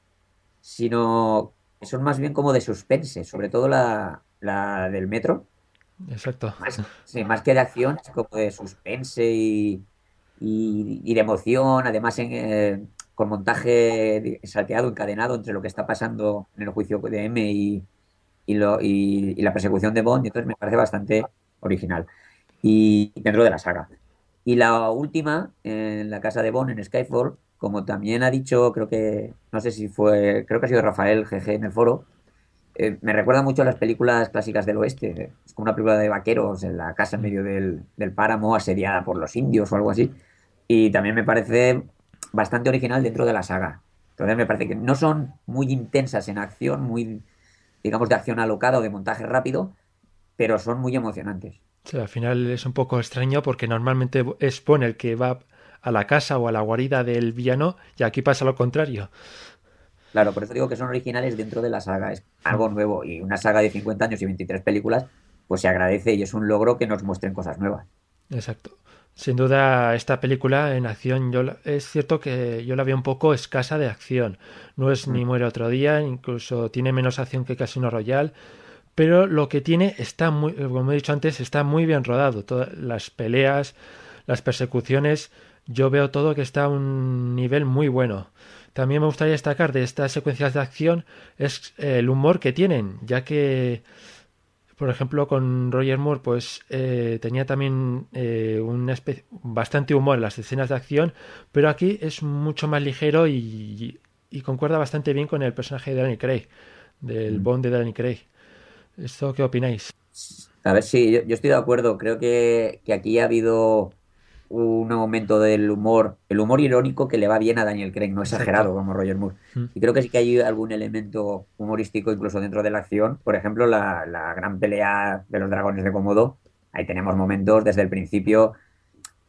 sino que son más bien como de suspense, sobre todo la, la del metro. Exacto. Más, sí, más que de acción, es como de suspense y, y, y de emoción, además en, eh, con montaje salteado, encadenado entre lo que está pasando en el juicio de M y, y, lo- y- y la persecución de Bond, y entonces me parece bastante original. Y dentro de la saga. Y la última, en la casa de Bond, en Skyfall, como también ha dicho, creo que, no sé si fue, creo que ha sido Rafael GG en el foro, eh, me recuerda mucho a las películas clásicas del oeste. Es como una película de vaqueros en la casa en medio del, del páramo, asediada por los indios o algo así. Y también me parece bastante original dentro de la saga. Entonces me parece que no son muy intensas en acción, muy, digamos, de acción alocada o de montaje rápido, pero son muy emocionantes. Sí, al final es un poco extraño porque normalmente es Bond el que va a la casa o a la guarida del villano y aquí pasa lo contrario. Claro, por eso digo que son originales dentro de la saga. Es algo nuevo. Y una saga de 50 años y 23 películas, pues se agradece y es un logro que nos muestren cosas nuevas. Exacto. Sin duda, esta película en acción, yo la- es cierto que yo la veo un poco escasa de acción. No es ni muere otro día, incluso tiene menos acción que Casino Royale, pero lo que tiene está muy, como he dicho antes, está muy bien rodado. Todas las peleas, las persecuciones, yo veo todo que está a un nivel muy bueno. También me gustaría destacar de estas secuencias de acción es eh, el humor que tienen, ya que por ejemplo, con Roger Moore, pues eh, tenía también eh, una bastante humor en las escenas de acción, pero aquí es mucho más ligero y, y concuerda bastante bien con el personaje de Danny Craig, del mm. Bond de Danny Craig. ¿Esto qué opináis? A ver, sí, yo, estoy de acuerdo. Creo que, que, aquí ha habido un aumento del humor, el humor irónico que le va bien a Daniel Craig, no exagerado como Roger Moore. Mm. Y creo que sí que hay algún elemento humorístico incluso dentro de la acción. Por ejemplo, la, la gran pelea de los dragones de Komodo. Ahí tenemos momentos desde el principio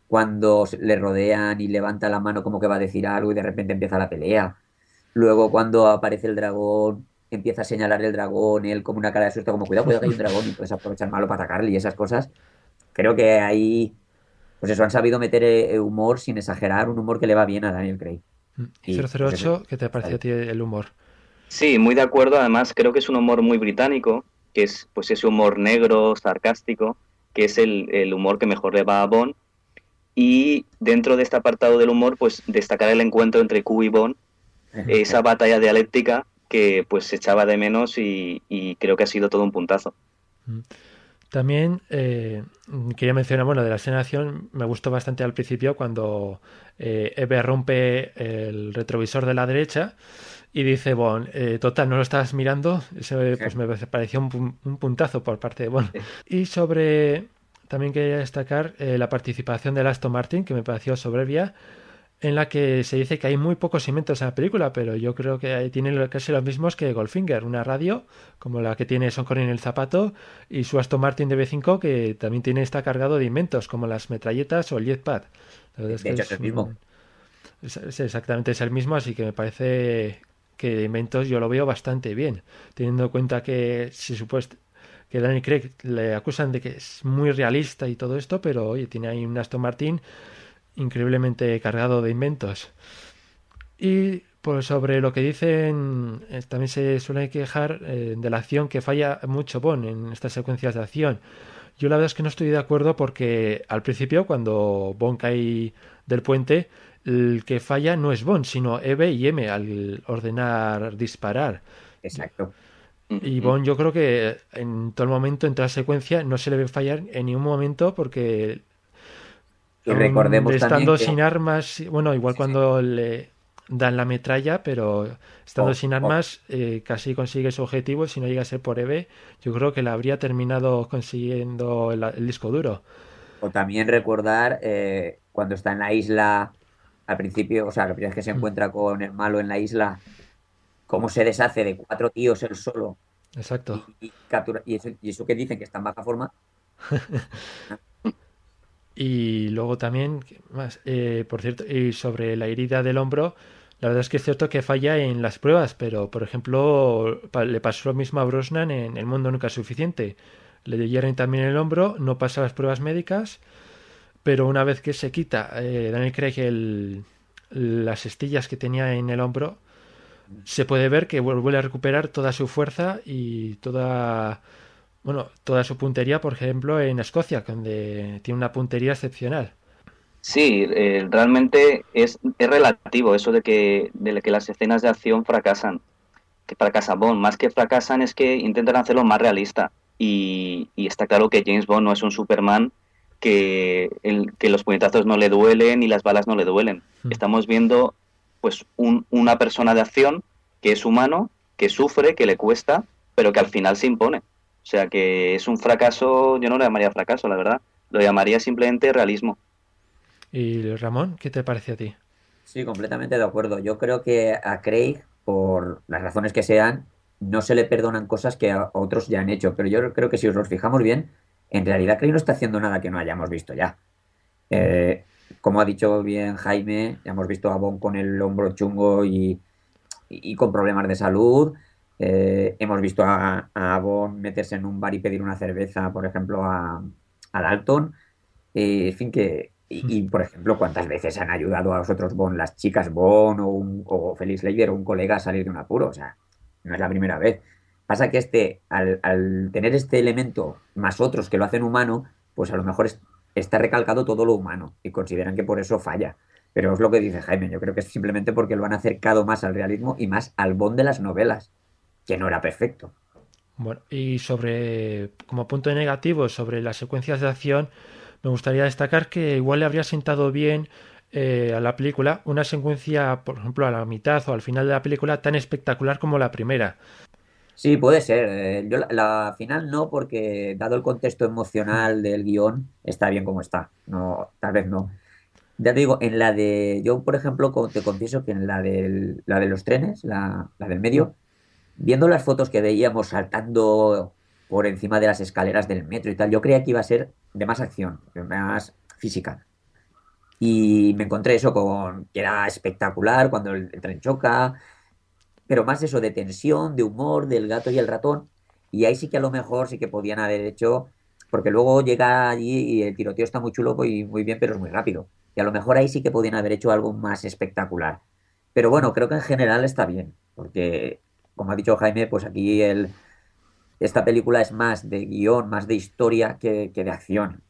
cuando le rodean y levanta la mano como que va a decir algo y de repente empieza la pelea. Luego cuando aparece el dragón, empieza a señalar el dragón, él como una cara de susto, como cuidado, cuidado que hay un dragón y puedes aprovechar malo para atacarle y esas cosas. Creo que ahí, pues eso, han sabido meter eh, humor sin exagerar, un humor que le va bien a Daniel Craig. Mm. Y 008, pues ¿qué te parece a ti el humor? Sí, muy de acuerdo. Además, creo que es un humor muy británico, que es pues ese humor negro, sarcástico, que es el, el humor que mejor le va a Bond y dentro de este apartado del humor, pues destacar el encuentro entre Q y Bond, [laughs] esa batalla dialéctica que pues se echaba de menos y, creo que ha sido todo un puntazo. Mm. También eh, quería mencionar, bueno, de la escena me gustó bastante al principio cuando eh, Eve rompe el retrovisor de la derecha y dice Bond, eh, total, no lo estabas mirando, eso pues me pareció un, un, puntazo por parte de Bond. Y sobre también quería destacar eh, la participación de Aston Martin, que me pareció soberbia, en la que se dice que hay muy pocos inventos en la película, pero yo creo que tiene casi los mismos que Goldfinger, una radio como la que tiene Son en el zapato y su Aston Martin de B5 que también tiene está cargado de inventos como las metralletas o el jetpad. de hecho, es el mismo. Es, exactamente es el mismo, así que me parece que de inventos yo lo veo bastante bien, teniendo en cuenta que si supuesto que Danny Craig le acusan de que es muy realista y todo esto, pero oye, tiene ahí un Aston Martin increíblemente cargado de inventos. Y pues sobre lo que dicen, eh, también se suele quejar eh, de la acción que falla mucho Bond en estas secuencias de acción. Yo la verdad es que no estoy de acuerdo porque al principio, cuando Bond cae del puente, el que falla no es Bond, sino Eve y M al ordenar disparar. Exacto. Y Bond yo creo que en todo el momento, en toda la secuencia, no se le ve fallar en ningún momento porque... recordemos estando sin armas, bueno, igual cuando le dan la metralla, pero estando oh, sin oh. armas eh, casi consigue su objetivo. Si no llega a ser por EVE, yo creo que le habría terminado consiguiendo el, disco duro. O también recordar eh, cuando está en la isla al principio, o sea, la primera vez que se mm. encuentra con el malo en la isla cómo se deshace de cuatro tíos él solo. Exacto. Y, captura, y, eso, que dicen que está en baja forma. [laughs] y luego también, más, eh, por cierto, y sobre la herida del hombro, la verdad es que es cierto que falla en las pruebas, pero por ejemplo, le pasó lo mismo a Brosnan en El mundo nunca es suficiente. Le hieren también el hombro, no pasa las pruebas médicas, pero una vez que se quita eh, Daniel Craig el, las estillas que tenía en el hombro, se puede ver que vuelve a recuperar toda su fuerza y toda bueno, toda su puntería, por ejemplo, en Escocia, donde tiene una puntería excepcional. Sí, eh, realmente es, es, relativo eso de que, de que las escenas de acción fracasan. Que fracasan Bond, más que fracasan es que intentan hacerlo más realista. Y, está claro que James Bond no es un Superman que, el, que los puñetazos no le duelen y las balas no le duelen. Hmm. Estamos viendo pues una persona de acción que es humano, que sufre, que le cuesta, pero que al final se impone. O sea que es un fracaso, yo no lo llamaría fracaso, la verdad, lo llamaría simplemente realismo. ¿Y Ramón, qué te parece a ti? Sí, completamente de acuerdo. Yo creo que a Craig, por las razones que sean, no se le perdonan cosas que a otros ya han hecho, pero yo creo que si os los fijamos bien, en realidad Craig no está haciendo nada que no hayamos visto ya. Eh, como ha dicho bien Jaime, ya hemos visto a Bon con el hombro chungo y, con problemas de salud. Eh, hemos visto a, a, Bon meterse en un bar y pedir una cerveza, por ejemplo, a, Dalton. Eh, en fin, que. Y, por ejemplo, ¿cuántas veces han ayudado a los otros Bon, las chicas Bon o, un, o Felix Leiber o un colega a salir de un apuro? O sea, no es la primera vez. Pasa que este, al, al tener este elemento más otros que lo hacen humano, pues a lo mejor es, está recalcado todo lo humano y consideran que por eso falla. Pero es lo que dice Jaime, yo creo que es simplemente porque lo han acercado más al realismo y más al bond de las novelas, que no era perfecto. Bueno, y sobre, como punto negativo, sobre las secuencias de acción, me gustaría destacar que igual le habría sentado bien eh, a la película una secuencia, por ejemplo, a la mitad o al final de la película tan espectacular como la primera. Sí, puede ser. Eh, yo la, la final no, porque dado el contexto emocional del guion, está bien como está. No, tal vez no. Ya te digo, en la de. Yo, por ejemplo, te confieso que en la, del, la de los trenes, la, la del medio, viendo las fotos que veíamos saltando por encima de las escaleras del metro y tal, yo creía que iba a ser de más acción, de más física. Y me encontré eso con que era espectacular cuando el, tren choca, pero más eso de tensión, de humor, del gato y el ratón. Y ahí sí que a lo mejor sí que podían haber hecho, porque luego llega allí y el tiroteo está muy chulo y muy bien, pero es muy rápido. Y a lo mejor ahí sí que podían haber hecho algo más espectacular. Pero bueno, creo que en general está bien, porque como ha dicho Jaime, pues aquí el, esta película es más de guion, más de historia que, que de acción.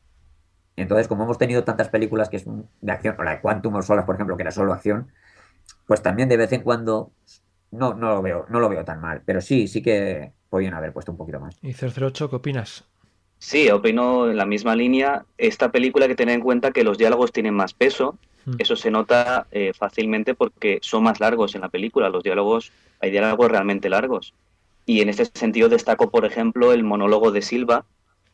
Entonces, como hemos tenido tantas películas que son de acción, o la de Quantum of Solace, por ejemplo, que era solo acción, pues también de vez en cuando no, no lo veo, no lo veo tan mal. Pero sí, sí que podían haber puesto un poquito más. ¿Y 008 qué opinas? Sí, opino en la misma línea. Esta película hay que tener en cuenta que los diálogos tienen más peso. Mm. Eso se nota eh, fácilmente porque son más largos en la película. Los diálogos, hay diálogos realmente largos. Y en este sentido destaco, por ejemplo, el monólogo de Silva,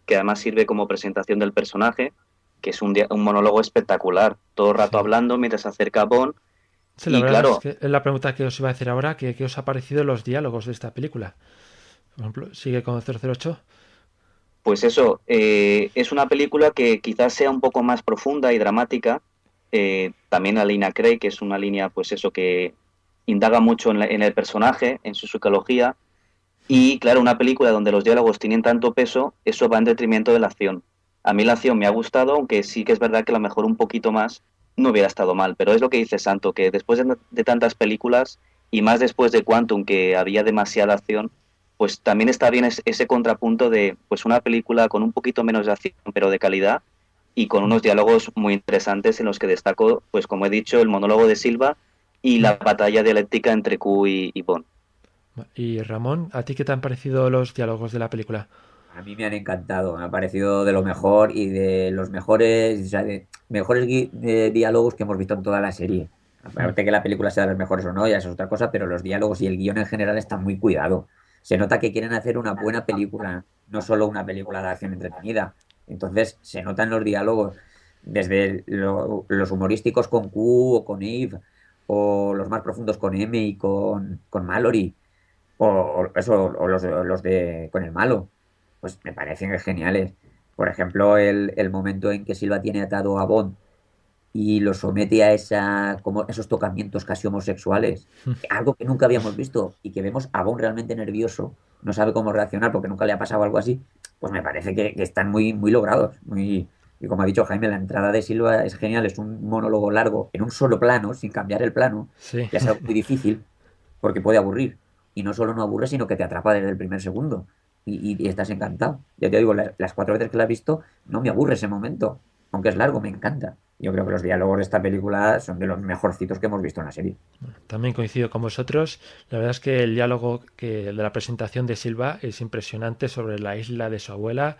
que además sirve como presentación del personaje, que es un, un monólogo espectacular. Todo el rato Sí. hablando mientras se acerca a Bond. Sí, la Y claro. es que es la pregunta que os iba a hacer ahora, que, ¿qué os ha parecido los diálogos de esta película? Por ejemplo, sigue con 008. Pues eso, eh, es una película que quizás sea un poco más profunda y dramática. Eh, también la línea Craig, que es una línea, pues eso, que indaga mucho en, el personaje, en su psicología. Y claro, una película donde los diálogos tienen tanto peso, eso va en detrimento de la acción. A mí la acción me ha gustado, aunque sí que es verdad que a lo mejor un poquito más no hubiera estado mal. Pero es lo que dice Santo, que después de, de tantas películas, y más después de Quantum, que había demasiada acción, pues también está bien es- ese contrapunto de pues una película con un poquito menos de acción, pero de calidad y con unos diálogos muy interesantes en los que destaco, pues como he dicho, el monólogo de Silva y la batalla dialéctica entre Q y, y Bond. Y Ramón, ¿a ti qué te han parecido los diálogos de la película? A mí me han encantado, me ha parecido de lo mejor y de los mejores, o sea, de mejores diálogos que hemos visto en toda la serie. Aparte que la película sea de las mejores o no, ya es otra cosa, pero los diálogos y el guion en general están muy cuidado. Se nota que quieren hacer una buena película, no solo una película de acción entretenida. Entonces se notan los diálogos, desde lo- los humorísticos con Q o con Eve, o los más profundos con M y con, con Mallory, o, o eso, o los, de con el malo pues me parecen geniales. Por ejemplo, el, el momento en que Silva tiene atado a Bond y lo somete a esa, como esos tocamientos casi homosexuales, algo que nunca habíamos visto y que vemos a Bond realmente nervioso, no sabe cómo reaccionar porque nunca le ha pasado algo así, pues me parece que, que están muy, muy logrados. Muy, y como ha dicho Jaime, la entrada de Silva es genial, es un monólogo largo, en un solo plano, sin cambiar el plano, Sí. que es algo muy difícil porque puede aburrir. Y no solo no aburre, sino que te atrapa desde el primer segundo. Y, y- y estás encantado. Ya te digo, la- las cuatro veces que la he visto, no me aburre ese momento. Aunque es largo, me encanta. Yo creo que los diálogos de esta película son de los mejorcitos que hemos visto en la serie. También coincido con vosotros. La verdad es que el diálogo que, de la presentación de Silva es impresionante sobre la isla de su abuela.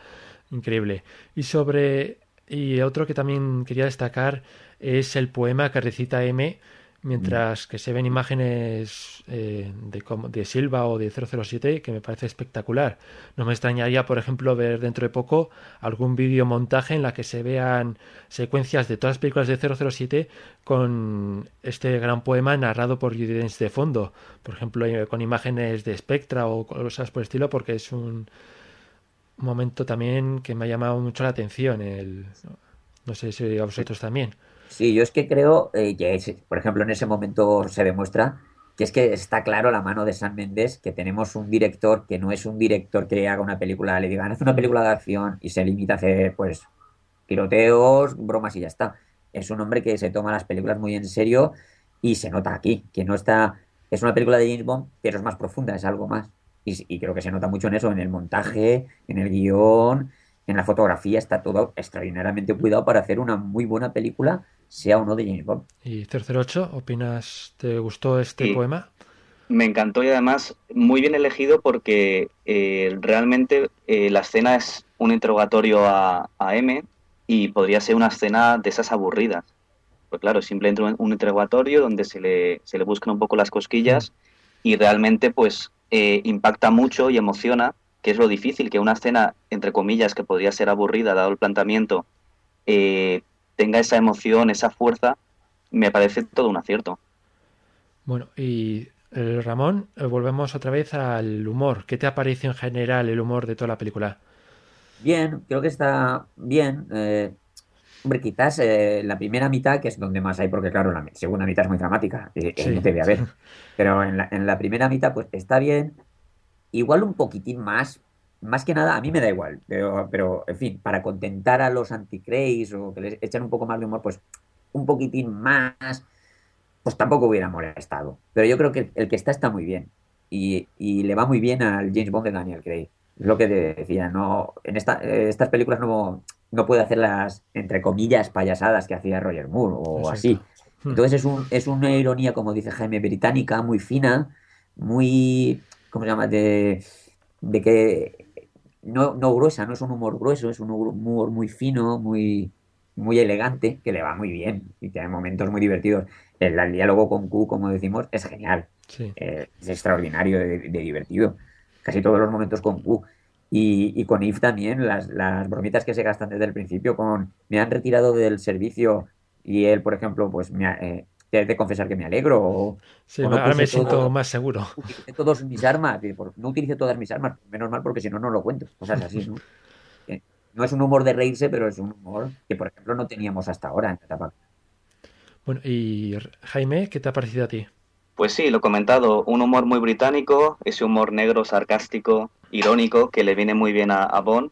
Increíble. Y sobre. Y otro que también quería destacar es el poema que recita M mientras que se ven imágenes eh, de, de Silva o de 007 que me parece espectacular. No me extrañaría, por ejemplo, ver dentro de poco algún vídeo montaje en la que se vean secuencias de todas las películas de 007 con este gran poema narrado por Judi Dench de fondo. Por ejemplo, eh, con imágenes de Spectra o cosas por el estilo, porque es un momento también que me ha llamado mucho la atención. El, no sé si a vosotros también. Sí, yo es que creo eh, que, por ejemplo, en ese momento se demuestra que es que está claro la mano de San Méndez, que tenemos un director que no es un director que haga una película, le digan, haz una película de acción y se limita a hacer, pues, tiroteos, bromas y ya está. Es un hombre que se toma las películas muy en serio y se nota aquí, que no está... Es una película de James Bond, pero es más profunda, es algo más. Y, y creo que se nota mucho en eso, en el montaje, en el guion, en la fotografía, está todo extraordinariamente cuidado para hacer una muy buena película, sea o no de James Bond. ¿Y 008, opinas, te gustó este Sí. poema? Me encantó y además muy bien elegido porque eh, realmente eh, la escena es un interrogatorio a, a M y podría ser una escena de esas aburridas. Pues claro, simplemente un, un interrogatorio donde se le, se le buscan un poco las cosquillas y realmente pues eh, impacta mucho y emociona, que es lo difícil, que una escena, entre comillas, que podría ser aburrida dado el planteamiento, eh, tenga esa emoción, esa fuerza, me parece todo un acierto. Bueno, y eh, Ramón, eh, volvemos otra vez al humor. ¿Qué te ha parecido en general el humor de toda la película? Bien, creo que está bien. Eh, hombre, quizás eh, la primera mitad, que es donde más hay, porque claro, la segunda mitad es muy dramática, Sí. no te voy a ver. Pero en la, en la primera mitad, pues está bien. Igual un poquitín más. Más que nada, a mí me da igual. Pero, pero en fin, para contentar a los anticreis o que les echan un poco más de humor, pues un poquitín más, pues tampoco hubiera molestado. Pero yo creo que el que está está muy bien. Y, y le va muy bien al James Bond de Daniel Craig. Es lo que te decía, no, en esta, estas películas no, no puede hacer las, entre comillas, payasadas que hacía Roger Moore o Exacto. así. Entonces es, un, es una ironía, como dice Jaime, británica, muy fina, muy, ¿cómo se llama? De, de que no, no gruesa, no es un humor grueso, es un humor muy fino, muy, muy elegante, que le va muy bien y tiene momentos muy divertidos. El, el diálogo con Q, como decimos, es genial, Sí. eh, es extraordinario de, de divertido. Casi todos los momentos con Q. Y, y con If también, las, las bromitas que se gastan desde el principio, con me han retirado del servicio y él, por ejemplo, pues me ha, eh, te confesar que me alegro. O, Sí, o no ahora me siento todo- más seguro. [laughs] utilicé todas mis armas, no utilicé todas mis armas, menos mal porque si no, no lo cuento. Cosas así, ¿no? [laughs] No es un humor de reírse, pero es un humor que, por ejemplo, no teníamos hasta ahora en la etapa. Bueno, y Jaime, ¿qué te ha parecido a ti? Pues sí, lo he comentado, un humor muy británico, ese humor negro, sarcástico, irónico, que le viene muy bien a, a Bond.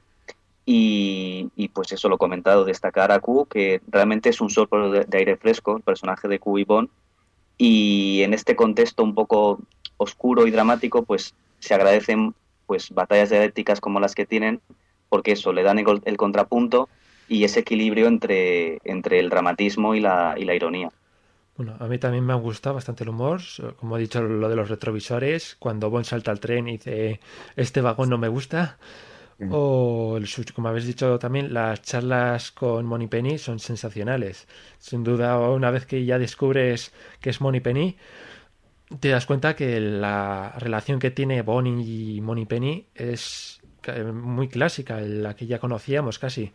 Y, pues eso lo comentado, destacar a Q, que realmente es un soplo de, de aire fresco, el personaje de Q y Bond. Y en este contexto un poco oscuro y dramático, pues se agradecen pues batallas dialécticas como las que tienen, porque eso, le dan el, contrapunto y ese equilibrio entre, entre el dramatismo y la, y la ironía. Bueno, a mí también me ha gustado bastante el humor, como he dicho, lo de los retrovisores, cuando Bond salta al tren y dice, este vagón no me gusta, Mm. o el como habéis dicho también, las charlas con Moneypenny son sensacionales. Sin duda, una vez que ya descubres que es Moneypenny, te das cuenta que la relación que tiene Bonnie y Moneypenny es ca- muy clásica, la que ya conocíamos casi.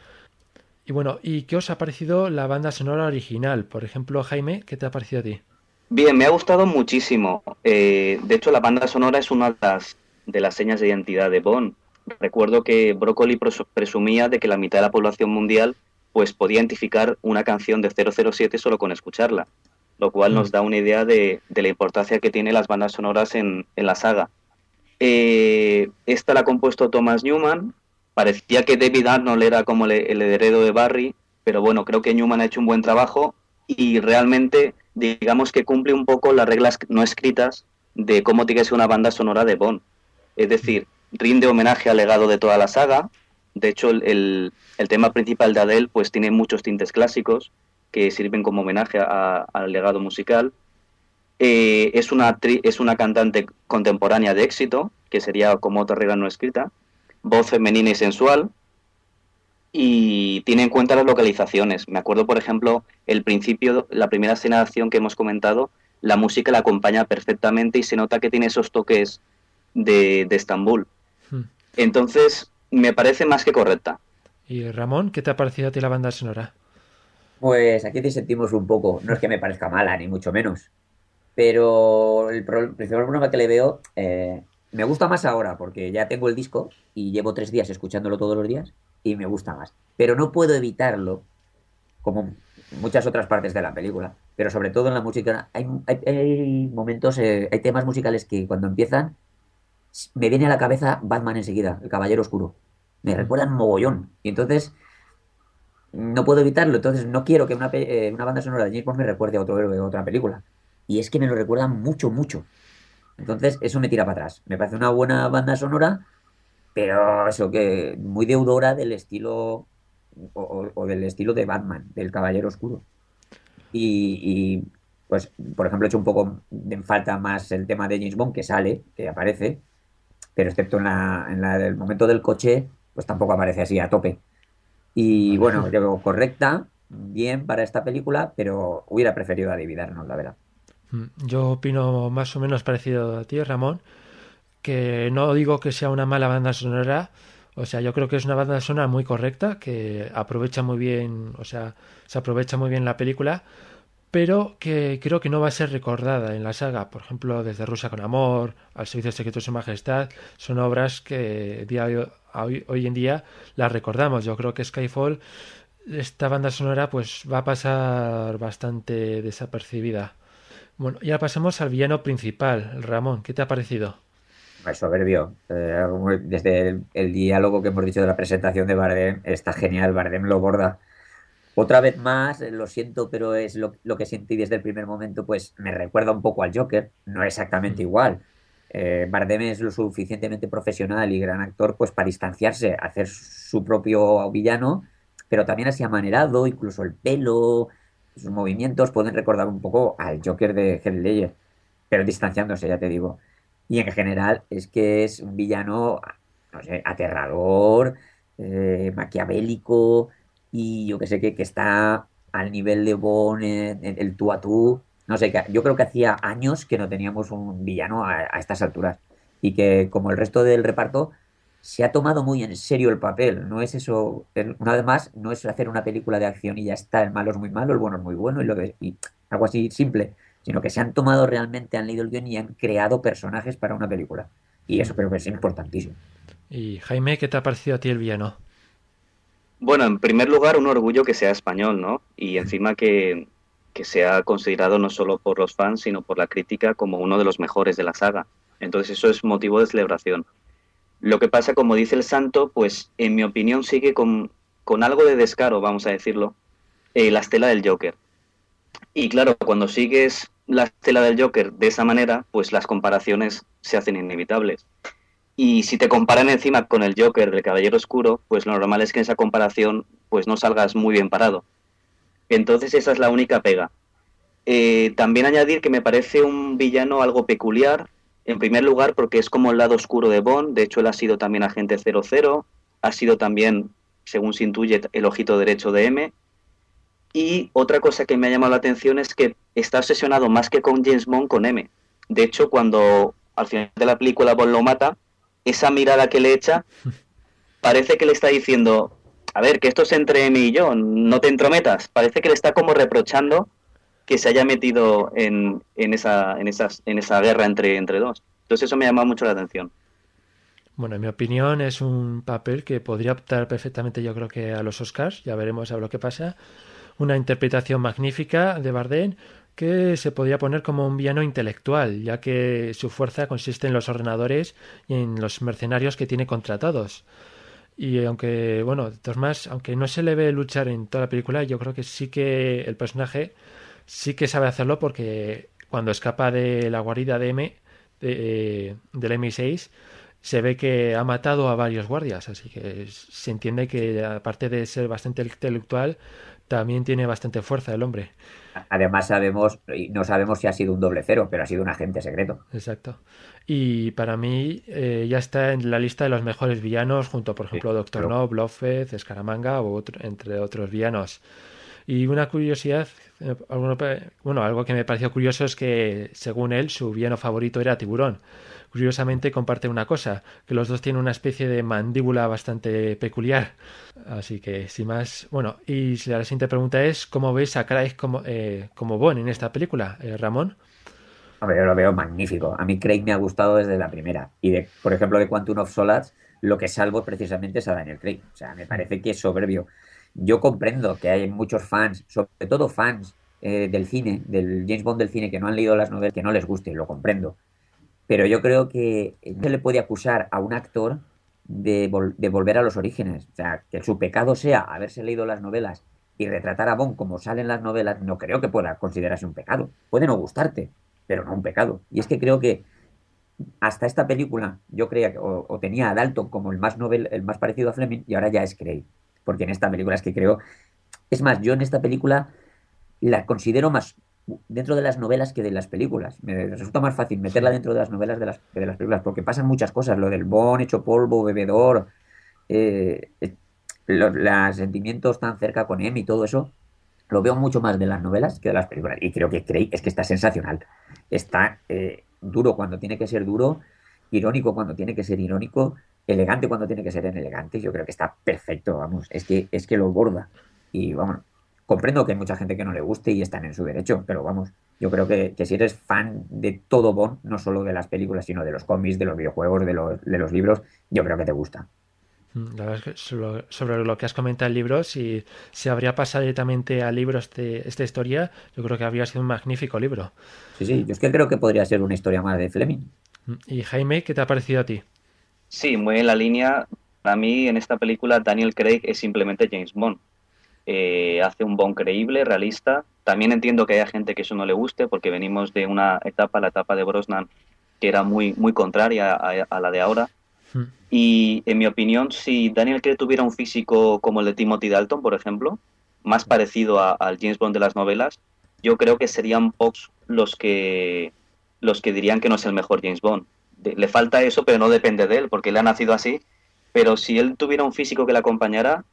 Y bueno, ¿y qué os ha parecido la banda sonora original? Por ejemplo, Jaime, ¿qué te ha parecido a ti? Bien, me ha gustado muchísimo. Eh, de hecho, la banda sonora es una de las, de las señas de identidad de Bond. Recuerdo que Broccoli pres- presumía de que la mitad de la población mundial pues podía identificar una canción de 007 solo con escucharla, lo cual Mm. nos da una idea de, de la importancia que tienen las bandas sonoras en, en la saga. Eh, esta la ha compuesto Thomas Newman. Parecía que David Arnold era como el, el heredero de Barry, pero bueno, creo que Newman ha hecho un buen trabajo y realmente digamos que cumple un poco las reglas no escritas de cómo tiene que ser una banda sonora de Bond. Es decir, rinde homenaje al legado de toda la saga. De hecho, el, el- tema principal de Adele pues tiene muchos tintes clásicos que sirven como homenaje a- al legado musical. Eh, es, una es una cantante contemporánea de éxito, que sería como otra regla no escrita. Voz femenina y sensual. Y tiene en cuenta las localizaciones. Me acuerdo, por ejemplo, el principio, la primera escena de acción que hemos comentado, la música la acompaña perfectamente y se nota que tiene esos toques de, de Estambul. Entonces, me parece más que correcta. Y Ramón, ¿qué te ha parecido a ti la banda sonora? Pues aquí disentimos un poco. No es que me parezca mala, ni mucho menos. Pero el principal problema que le veo, eh, me gusta más ahora, porque ya tengo el disco y llevo tres días escuchándolo todos los días y me gusta más. Pero no puedo evitarlo, como muchas otras partes de la película, pero sobre todo en la música. Hay, hay- hay momentos, eh, hay temas musicales que cuando empiezan me viene a la cabeza Batman enseguida, el Caballero Oscuro. Me recuerdan mogollón. Y entonces no puedo evitarlo. Entonces no quiero que una, eh, una banda sonora de James Bond me recuerde a otro héroe o otra película. Y es que me lo recuerdan mucho, mucho. Entonces eso me tira para atrás. Me parece una buena banda sonora, pero eso que muy deudora del estilo o, o- del estilo de Batman, del Caballero Oscuro. Y, y, pues, por ejemplo, he hecho un poco de en falta más el tema de James Bond, que sale, que aparece, pero excepto en la, en la del momento del coche, pues tampoco aparece así a tope. Y bueno, yo, correcta, bien para esta película, pero hubiera preferido a David Arnold, la verdad. Mm, yo opino más o menos parecido a ti, Ramón, que no digo que sea una mala banda sonora, o sea, yo creo que es una banda sonora muy correcta, que aprovecha muy bien, o sea, se aprovecha muy bien la película, pero que creo que no va a ser recordada en la saga. Por ejemplo, desde Rusia con Amor, Al Servicio Secreto de Su Majestad, son obras que hoy, en día las recordamos. Yo creo que Skyfall, esta banda sonora, pues va a pasar bastante desapercibida. Bueno, ya pasamos al villano principal. Ramón, ¿qué te ha parecido? Es soberbio. Eh, desde el, diálogo que hemos dicho de la presentación de Bardem, está genial. Bardem lo borda. Otra vez más, eh, lo siento, pero es lo, que sentí desde el primer momento, pues me recuerda un poco al Joker. No exactamente mm. igual. Eh, Bardem es lo suficientemente profesional y gran actor pues para distanciarse, hacer su propio villano, pero también así amanerado, incluso el pelo, sus movimientos pueden recordar un poco al Joker de Heath Ledger, pero distanciándose, ya te digo. Y en general es que es un villano, no sé, aterrador, eh, maquiavélico y yo que sé que, que, está al nivel de Bond, el tú a tú. No sé, yo creo que hacía años que no teníamos un villano a, estas alturas y que como el resto del reparto se ha tomado muy en serio el papel. No es eso, una vez más, no es hacer una película de acción y ya está, el malo es muy malo, el bueno es muy bueno y, lo y algo así simple, sino que se han tomado realmente, han leído el guion y han creado personajes para una película. Y eso creo que es importantísimo. Y Jaime, ¿qué te ha parecido a ti el villano? Bueno, en primer lugar, un orgullo que sea español, ¿no? Y encima que, que sea considerado no solo por los fans, sino por la crítica como uno de los mejores de la saga. Entonces eso es motivo de celebración. Lo que pasa, como dice el santo, pues en mi opinión sigue con, algo de descaro, vamos a decirlo, eh, la estela del Joker. Y claro, cuando sigues la estela del Joker de esa manera, pues las comparaciones se hacen inevitables. Y si te comparan encima con el Joker del Caballero Oscuro, pues lo normal es que en esa comparación pues no salgas muy bien parado. Entonces esa es la única pega. Eh, también añadir que me parece un villano algo peculiar, en primer lugar, porque es como el lado oscuro de Bond. De hecho, él ha sido también agente 00. Ha sido también, según se intuye, el ojito derecho de M. Y otra cosa que me ha llamado la atención es que está obsesionado más que con James Bond, con M. De hecho, cuando al final de la película Bond lo mata, esa mirada que le echa parece que le está diciendo, a ver, que esto es entre M y yo, no te entrometas. Parece que le está como reprochando que se haya metido en, en, esa, en, esas, en esa guerra entre, entre dos. Entonces eso me llama mucho la atención. Bueno, en mi opinión es un papel que podría optar perfectamente yo creo que a los Oscars, ya veremos a lo que pasa. Una interpretación magnífica de Bardem que se podría poner como un villano intelectual, ya que su fuerza consiste en los ordenadores y en los mercenarios que tiene contratados. Y aunque, bueno, de todos más, aunque no se le ve luchar en toda la película, yo creo que sí que el personaje sí que sabe hacerlo porque cuando escapa de la guarida de M, de, del M6, se ve que ha matado a varios guardias, así que se entiende que aparte de ser bastante intelectual, también tiene bastante fuerza el hombre. Además sabemos, no sabemos si ha sido un doble cero, pero ha sido un agente secreto. Exacto. Y para mí eh, ya está en la lista de los mejores villanos, junto por ejemplo Doctor No, Blofeld, Escaramanga, o entre otros villanos. Y una curiosidad, eh, bueno, algo que me pareció curioso es que, según él, su villano favorito era Tiburón. Curiosamente comparte una cosa, que los dos tienen una especie de mandíbula bastante peculiar. Así que, sin más, bueno, y la siguiente pregunta es, ¿cómo ves a Craig como, eh, como Bond en esta película, eh, Ramón? Hombre, yo lo veo magnífico. A mí Craig me ha gustado desde la primera. Y, de, por ejemplo, de Quantum of Solace, lo que salvo precisamente es a Daniel Craig. O sea, me parece que es soberbio. Yo comprendo que hay muchos fans, sobre todo fans eh, del cine, del James Bond del cine, que no han leído las novelas, que no les guste, lo comprendo. Pero yo creo que no se le puede acusar a un actor de, volver a los orígenes. O sea, que su pecado sea haberse leído las novelas y retratar a Bond como salen las novelas, no creo que pueda considerarse un pecado. Puede no gustarte, pero no un pecado. Y es que creo que hasta esta película yo creía que o, tenía a Dalton como el más novel, el más parecido a Fleming y ahora ya es Craig porque en esta película es que creo... Es más, yo en esta película la considero más dentro de las novelas que de las películas. Me resulta más fácil meterla dentro de las novelas de las, de las películas, porque pasan muchas cosas, lo del bon, hecho polvo, bebedor, eh, eh, los, sentimientos tan cerca con M y todo eso, lo veo mucho más de las novelas que de las películas. Y creo que Craig es que está sensacional. Está eh, duro cuando tiene que ser duro, irónico cuando tiene que ser irónico, elegante cuando tiene que ser elegante. Yo creo que está perfecto, vamos. Es que, es que lo borda. Y vamos, comprendo que hay mucha gente que no le guste y están en su derecho, pero vamos, yo creo que, si eres fan de todo Bond, no solo de las películas, sino de los cómics, de los videojuegos, de los, de los libros, yo creo que te gusta. Mm, la verdad es que sobre, lo que has comentado el libro, si se habría pasado directamente a libros de esta historia, yo creo que habría sido un magnífico libro. Sí, sí, yo es que creo que podría ser una historia más de Fleming. Mm, y Jaime, ¿qué te ha parecido a ti? Sí, muy en la línea. Para mí, en esta película, Daniel Craig es simplemente James Bond. Eh, hace un Bond creíble, realista. También entiendo que haya gente que eso no le guste, porque venimos de una etapa, la etapa de Brosnan, que era muy, muy contraria a la de ahora y en mi opinión, si Daniel Craig tuviera un físico como el de Timothy Dalton, por ejemplo, más parecido al James Bond de las novelas, yo creo que serían pocos los que los que dirían que no es el mejor James Bond. le falta eso, pero no depende de él, porque él ha nacido así. Pero si él tuviera un físico que le acompañara,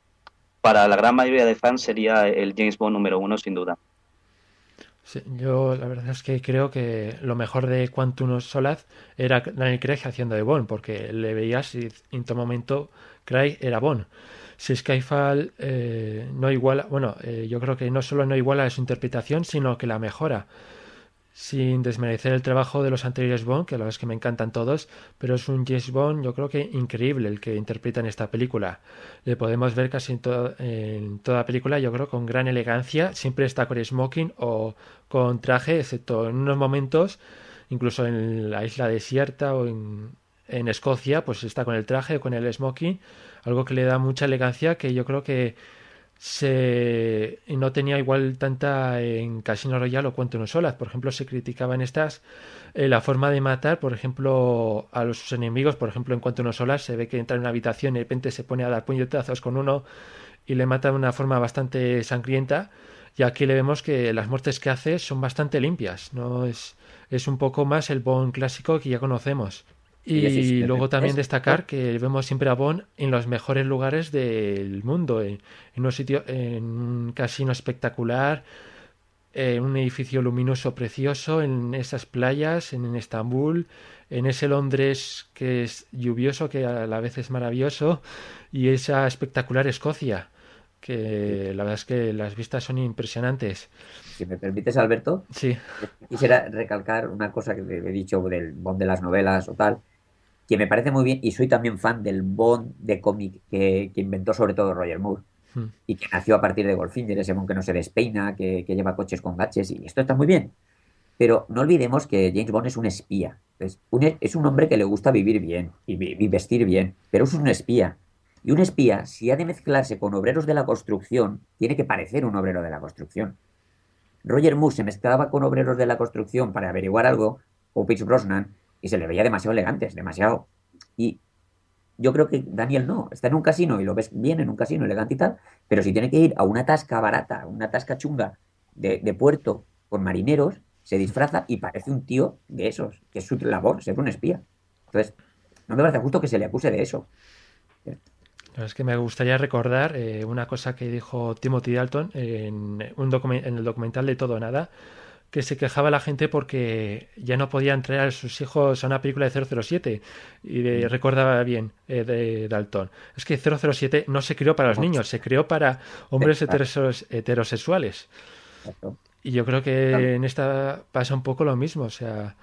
para la gran mayoría de fans sería el James Bond número uno, sin duda yo la verdad es que creo que lo mejor de Quantum Solaz era Daniel Craig haciendo de Bond, porque le veías y en todo momento Craig era Bond. Si Skyfall eh, no iguala, bueno, eh, yo creo que no solo no iguala su interpretación, sino que la mejora sin desmerecer el trabajo de los anteriores Bond, que la verdad es que me encantan todos, pero es un James Bond yo creo que increíble el que interpreta en esta película. Le podemos ver casi en, en toda la película, yo creo, con gran elegancia, siempre está con smoking o con traje, excepto en unos momentos, incluso en la isla desierta o en, en Escocia, pues está con el traje o con el smoking, algo que le da mucha elegancia que yo creo que se no tenía igual tanta en Casino Royale o Quantum Solas. Por ejemplo, se criticaba en estas eh, la forma de matar, por ejemplo, a los enemigos. Por ejemplo, en Quantum Solas se ve que entra en una habitación y de repente se pone a dar puñetazos con uno y le mata de una forma bastante sangrienta. Y aquí le vemos que las muertes que hace son bastante limpias. No es, es un poco más el Bond clásico que ya conocemos. Y luego también destacar que vemos siempre a Bond en los mejores lugares del mundo, en, un sitio, en un casino espectacular, en un edificio luminoso precioso, en esas playas, en, Estambul, en ese Londres que es lluvioso, que a la vez es maravilloso, y esa espectacular Escocia, que la verdad es que las vistas son impresionantes. Si me permites, Alberto, sí. quisiera recalcar una cosa que he dicho del Bond de las novelas o tal, que me parece muy bien, y soy también fan del Bond de cómic que, inventó sobre todo Roger Moore, hmm. y que nació a partir de Goldfinger, ese Bond que no se despeina, que, lleva coches con gaches, y esto está muy bien. Pero no olvidemos que James Bond es un espía. Es un, es un hombre que le gusta vivir bien y, vestir bien, pero es un espía. Y un espía, si ha de mezclarse con obreros de la construcción, tiene que parecer un obrero de la construcción. Roger Moore se mezclaba con obreros de la construcción para averiguar algo, o Pitch Brosnan, y se le veía demasiado elegantes, demasiado. Y yo creo que Daniel no, está en un casino y lo ves bien en un casino elegante y tal, pero si tiene que ir a una tasca barata, una tasca chunga de, puerto con marineros, se disfraza y parece un tío de esos, que es su labor, ser un espía. Entonces, no me parece justo que se le acuse de eso. Es que me gustaría recordar eh, una cosa que dijo Timothy Dalton en, un en el documental de Todo Nada, que se quejaba la gente porque ya no podían traer a sus hijos a una película de 007 y de, mm. recordaba bien eh, de Dalton. Es que 007 no se creó para los niños, se creó para hombres heterosexuales. Y yo creo que en esta pasa un poco lo mismo, o sea,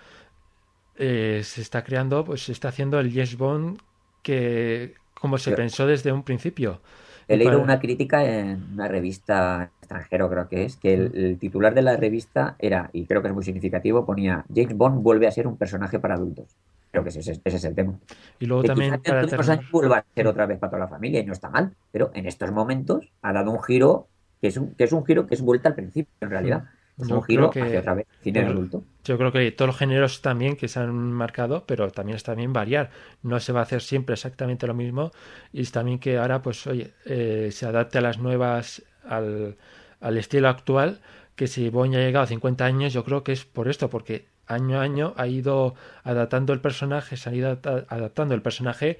eh, se está creando, pues se está haciendo el Yes Bond que como se pensó desde un principio. He leído una crítica en una revista extranjero, creo que es, que el, titular de la revista era, y creo que es muy significativo, ponía James Bond vuelve a ser un personaje para adultos. Creo que ese, es el tema. Y luego también para años vuelva a ser otra vez para toda la familia y no está mal, pero en estos momentos ha dado un giro que es un, que es un giro que es vuelta al principio, en realidad. Es un giro que, hacia otra vez, cine adulto. Yo creo que todos los géneros también que se han marcado, pero también está bien variar. No se va a hacer siempre exactamente lo mismo y es también que ahora, pues, oye, eh, se adapte a las nuevas, al, al estilo actual, que si ya ha llegado a 50 años, yo creo que es por esto, porque año a año ha ido adaptando el personaje, se ha ido adaptando el personaje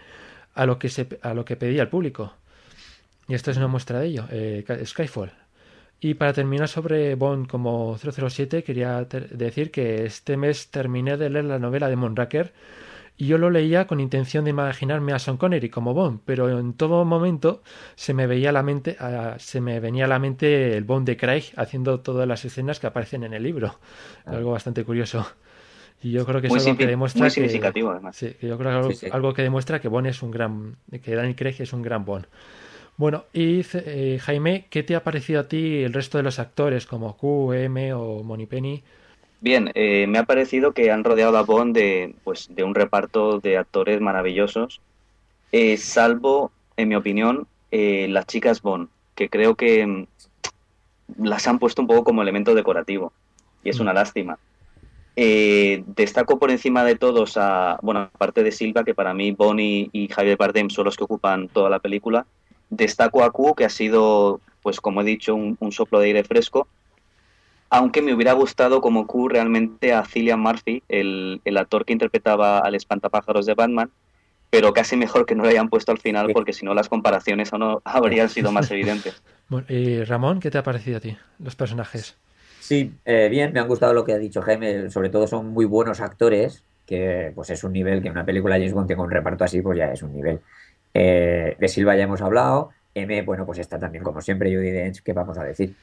a lo que, se, a lo que pedía el público. Y esto es una muestra de ello, eh, Skyfall. Y para terminar sobre Bond como 007, quería decir que este mes terminé de leer la novela de Monraker y yo lo leía con intención de imaginarme a Sean Connery como Bond, pero en todo momento se me veía la mente, se me venía a la mente el Bond de Craig haciendo todas las escenas que aparecen en el libro. Ah. Algo bastante curioso. Y yo creo que es algo que demuestra muy significativo, además. Sí, yo creo que algo, que demuestra que Bond es un gran, que Daniel Craig es un gran Bond. Bueno, y eh, Jaime, ¿qué te ha parecido a ti el resto de los actores como Q, M o Penny? Bien, eh, me ha parecido que han rodeado a Bond de, pues, de un reparto de actores maravillosos, eh, salvo, en mi opinión, eh, las chicas Bond, que creo que mm, las han puesto un poco como elemento decorativo, y es una mm. lástima. destaco por encima de todos a, bueno, aparte de Silva, que para mí Bonnie y Javier Bardem son los que ocupan toda la película, destaco a Q, que ha sido, pues como he dicho, un soplo de aire fresco, aunque me hubiera gustado como Q realmente a Cillian Murphy, el, actor que interpretaba al espantapájaros de Batman, pero casi mejor que no lo hayan puesto al final porque si no las comparaciones no habrían sido más [laughs] evidentes. y Ramón, ¿qué te ha parecido a ti los personajes? Sí, eh, bien, me han gustado lo que ha dicho Jaime, sobre todo son muy buenos actores, que pues es un nivel que una película James Bond tenga un reparto así, pues ya es un nivel. Eh, de Silva ya hemos hablado, M, bueno, pues está también como siempre Judy Dench, ¿qué vamos a decir?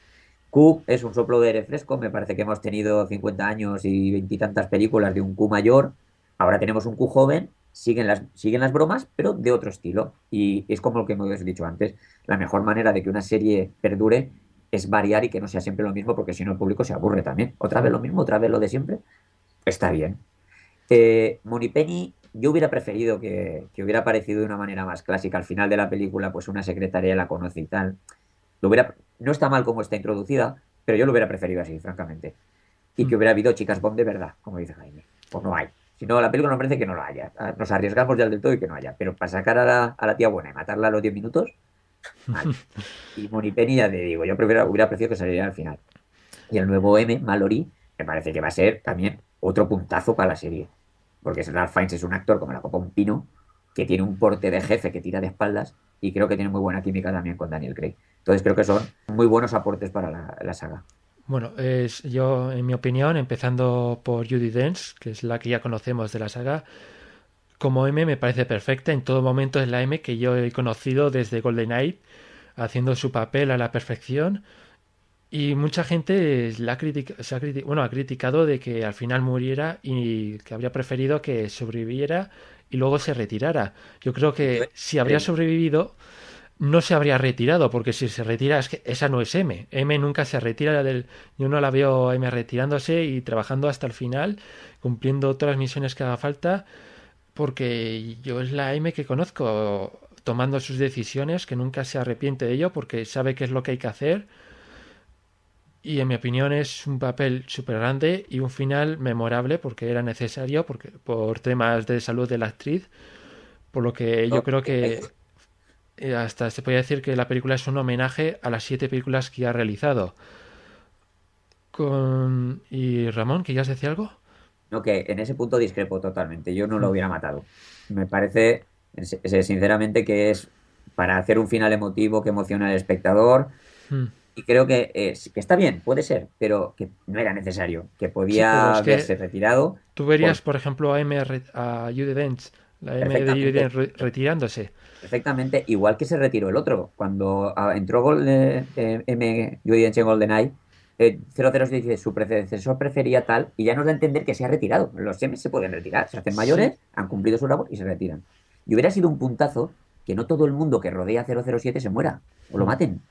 Q es un soplo de aire fresco. Me parece que hemos tenido 50 años y veintitantas películas de un Q mayor. Ahora tenemos un Q joven. Siguen las, siguen las bromas, pero de otro estilo. Y es como lo que hemos dicho antes. La mejor manera de que una serie perdure es variar y que no sea siempre lo mismo, porque si no el público se aburre también. Otra vez lo mismo, otra vez lo de siempre. Está bien. Eh, yo hubiera preferido que, que, hubiera aparecido de una manera más clásica. Al final de la película, pues una secretaria la conoce y tal. Lo hubiera, no está mal como está introducida, pero yo lo hubiera preferido así, francamente. Y que mm. hubiera habido chicas Bond de verdad, como dice Jaime. Pues no hay. Si no, la película no parece que no la haya. Ah, nos arriesgamos ya del todo y que no haya. Pero para sacar a la, tía buena y matarla a los 10 minutos, mal. [laughs] y Moni Penny, ya te digo, yo hubiera preferido que saliera al final. Y el nuevo M, Mallory, me parece que va a ser también otro puntazo para la serie. Porque Ralph Fiennes es un actor como la copa un pino, que tiene un porte de jefe que tira de espaldas y creo que tiene muy buena química también con Daniel Craig. Entonces creo que son muy buenos aportes para la, saga. Bueno, es, yo, en mi opinión, empezando por Judy Dench, que es la que ya conocemos de la saga, como M me parece perfecta. En todo momento es la M que yo he conocido desde Golden Knight, haciendo su papel a la perfección. Y mucha gente la se ha, bueno, ha criticado de que al final muriera y que habría preferido que sobreviviera y luego se retirara. Yo creo que si habría sobrevivido no se habría retirado, porque si se retira es que esa no es M. M nunca se retira del... Yo no la veo M retirándose y trabajando hasta el final, cumpliendo todas las misiones que haga falta, porque yo es la M que conozco, tomando sus decisiones, que nunca se arrepiente de ello, porque sabe qué es lo que hay que hacer. Y en mi opinión es un papel súper grande y un final memorable porque era necesario, porque, por temas de salud de la actriz, por lo que yo creo que eh, hasta se puede decir que la película es un homenaje a las siete películas que ha realizado. Con... ¿Y Ramón, que ya has decía algo? No, que en ese punto discrepo totalmente. Yo no lo mm. hubiera matado. Me parece, sinceramente, que es para hacer un final emotivo que emociona al espectador. Mm. Y creo que, es, que está bien, puede ser, pero que no era necesario, que podía haberse retirado. Tú verías, por, ejemplo, a, M, a Judy Dench, la M de Judy Dench retirándose perfectamente, igual que se retiró el otro. Cuando ah, entró Gol, eh, M. en GoldenEye, eh, 007 dice su predecesor prefería tal y ya nos da a entender que se ha retirado. Los M se pueden retirar, se hacen mayores, han cumplido su labor y se retiran. Y hubiera sido un puntazo que no todo el mundo que rodea a 007 se muera o lo mm. maten.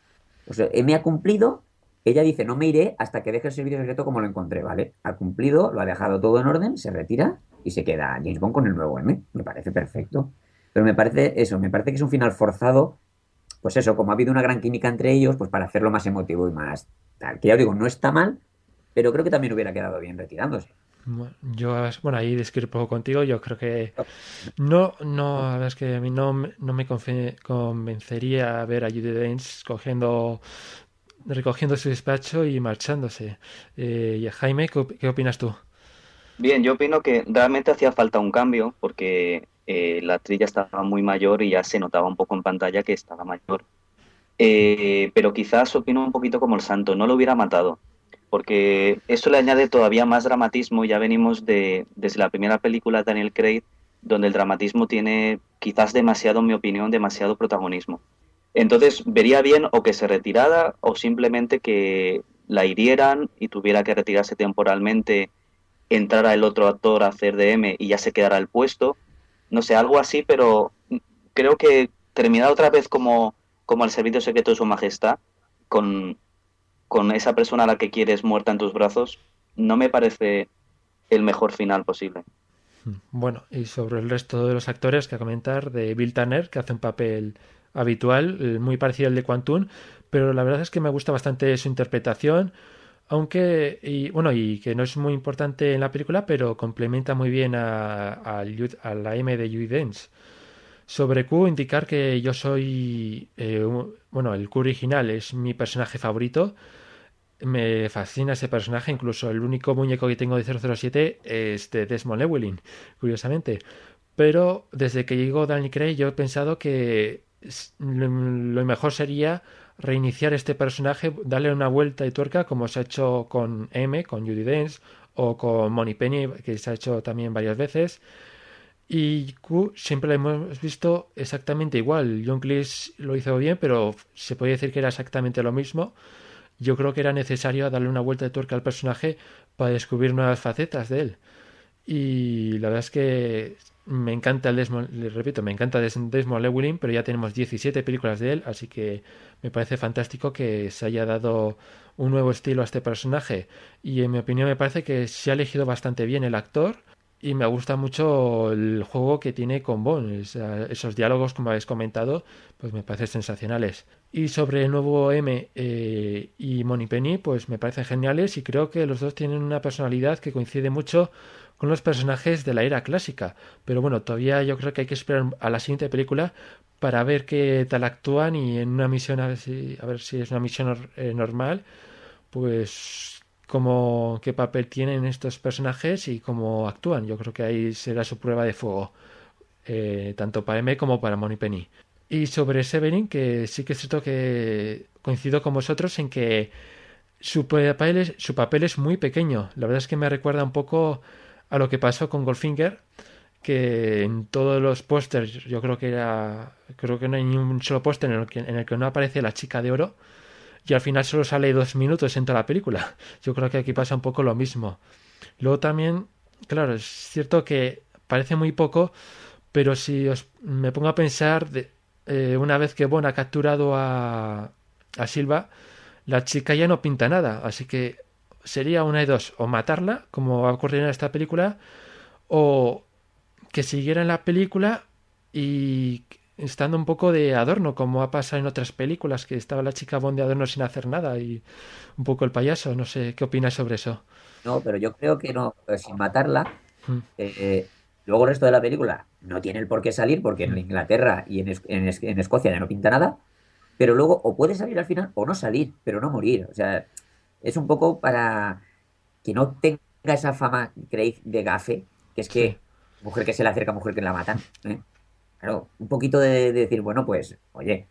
O sea, M ha cumplido, ella dice no me iré hasta que deje el servicio secreto como lo encontré, ¿vale? Ha cumplido, lo ha dejado todo en orden, se retira y se queda James Bond con el nuevo M. Me parece perfecto. Pero me parece eso, me parece que es un final forzado, pues eso, como ha habido una gran química entre ellos, pues para hacerlo más emotivo y más tal. Que ya os digo, no está mal, pero creo que también hubiera quedado bien retirándose. Yo, bueno, ahí discrepo contigo. Yo creo que no, no, es que a mí no, no me convencería ver a Judy Dench cogiendo, recogiendo su despacho y marchándose. Eh, y Jaime, ¿qué opinas tú? Bien, yo opino que realmente hacía falta un cambio porque eh, la actriz ya estaba muy mayor y ya se notaba un poco en pantalla que estaba mayor. Eh, pero quizás opino un poquito como el santo, no lo hubiera matado, porque eso le añade todavía más dramatismo. Ya venimos de, desde la primera película de Daniel Craig, donde el dramatismo tiene quizás demasiado, en mi opinión, demasiado protagonismo. Entonces vería bien o que se retirara o simplemente que la hirieran y tuviera que retirarse temporalmente, entrara el otro actor a hacer de M y ya se quedara el puesto. No sé, algo así, pero creo que terminar otra vez como, como el servicio secreto de su majestad, con, con esa persona a la que quieres muerta en tus brazos, no me parece el mejor final posible. Bueno, y sobre el resto de los actores que a comentar, de Bill Tanner, que hace un papel habitual, eh, muy parecido al de Quantum, pero la verdad es que me gusta bastante su interpretación, aunque, y bueno, y que no es muy importante en la película, pero complementa muy bien a, la M de Judy Dance. Sobre Q, indicar que yo soy, eh, bueno, el Q original es mi personaje favorito, me fascina ese personaje, incluso el único muñeco que tengo de 007 es de Desmond Llewellyn, curiosamente. Pero desde que llegó Danny Craig yo he pensado que lo mejor sería reiniciar este personaje, darle una vuelta y tuerca como se ha hecho con M, con Judy Dench o con Money Penny, que se ha hecho también varias veces. Y Q siempre lo hemos visto exactamente igual. John Cleese lo hizo bien, pero se puede decir que era exactamente lo mismo. Yo creo que era necesario darle una vuelta de tuerca al personaje para descubrir nuevas facetas de él. Y la verdad es que me encanta el Desmond, les repito, me encanta Desmond Llewellyn, pero ya tenemos 17 películas de él, así que me parece fantástico que se haya dado un nuevo estilo a este personaje. Y en mi opinión me parece que se ha elegido bastante bien el actor y me gusta mucho el juego que tiene con Bond. esos diálogos, como habéis comentado, pues me parecen sensacionales. Y sobre el nuevo M eh, y Penny pues me parecen geniales y creo que los dos tienen una personalidad que coincide mucho con los personajes de la era clásica. Pero bueno, todavía yo creo que hay que esperar a la siguiente película para ver qué tal actúan y en una misión, a ver si, a ver si es una misión eh, normal, pues como qué papel tienen estos personajes y cómo actúan. Yo creo que ahí será su prueba de fuego, eh, tanto para M como para Penny. Y sobre Severin, que sí que es cierto que coincido con vosotros en que su papel, es, muy pequeño. La verdad es que me recuerda un poco a lo que pasó con Goldfinger, que en todos los pósters, yo creo que era, creo que no hay ni un solo póster en, en el que no aparece la chica de oro, y al final solo sale dos minutos en toda la película. Yo creo que aquí pasa un poco lo mismo. Luego también, claro, es cierto que parece muy poco, pero si os, me pongo a pensar, eh, una vez que Bon ha capturado a, a Silva, la chica ya no pinta nada, así que sería una de dos, o matarla, como va a ocurrir en esta película, o que siguiera en la película y estando un poco de adorno, como ha pasado en otras películas, que estaba la chica Bond de adorno sin hacer nada y un poco el payaso. No sé, ¿qué opinas sobre eso? No, pero yo creo que no, sin matarla, hmm. eh, eh, luego el resto de la película no tiene el por qué salir, porque en. Inglaterra y en, en, en Escocia ya no pinta nada, pero luego o puede salir al final o no salir, pero no morir. O sea, es un poco para que no tenga esa fama Craig de gafe, que es que mujer que se le acerca, mujer que la matan. ¿eh? Claro, un poquito de, decir, bueno, pues, oye,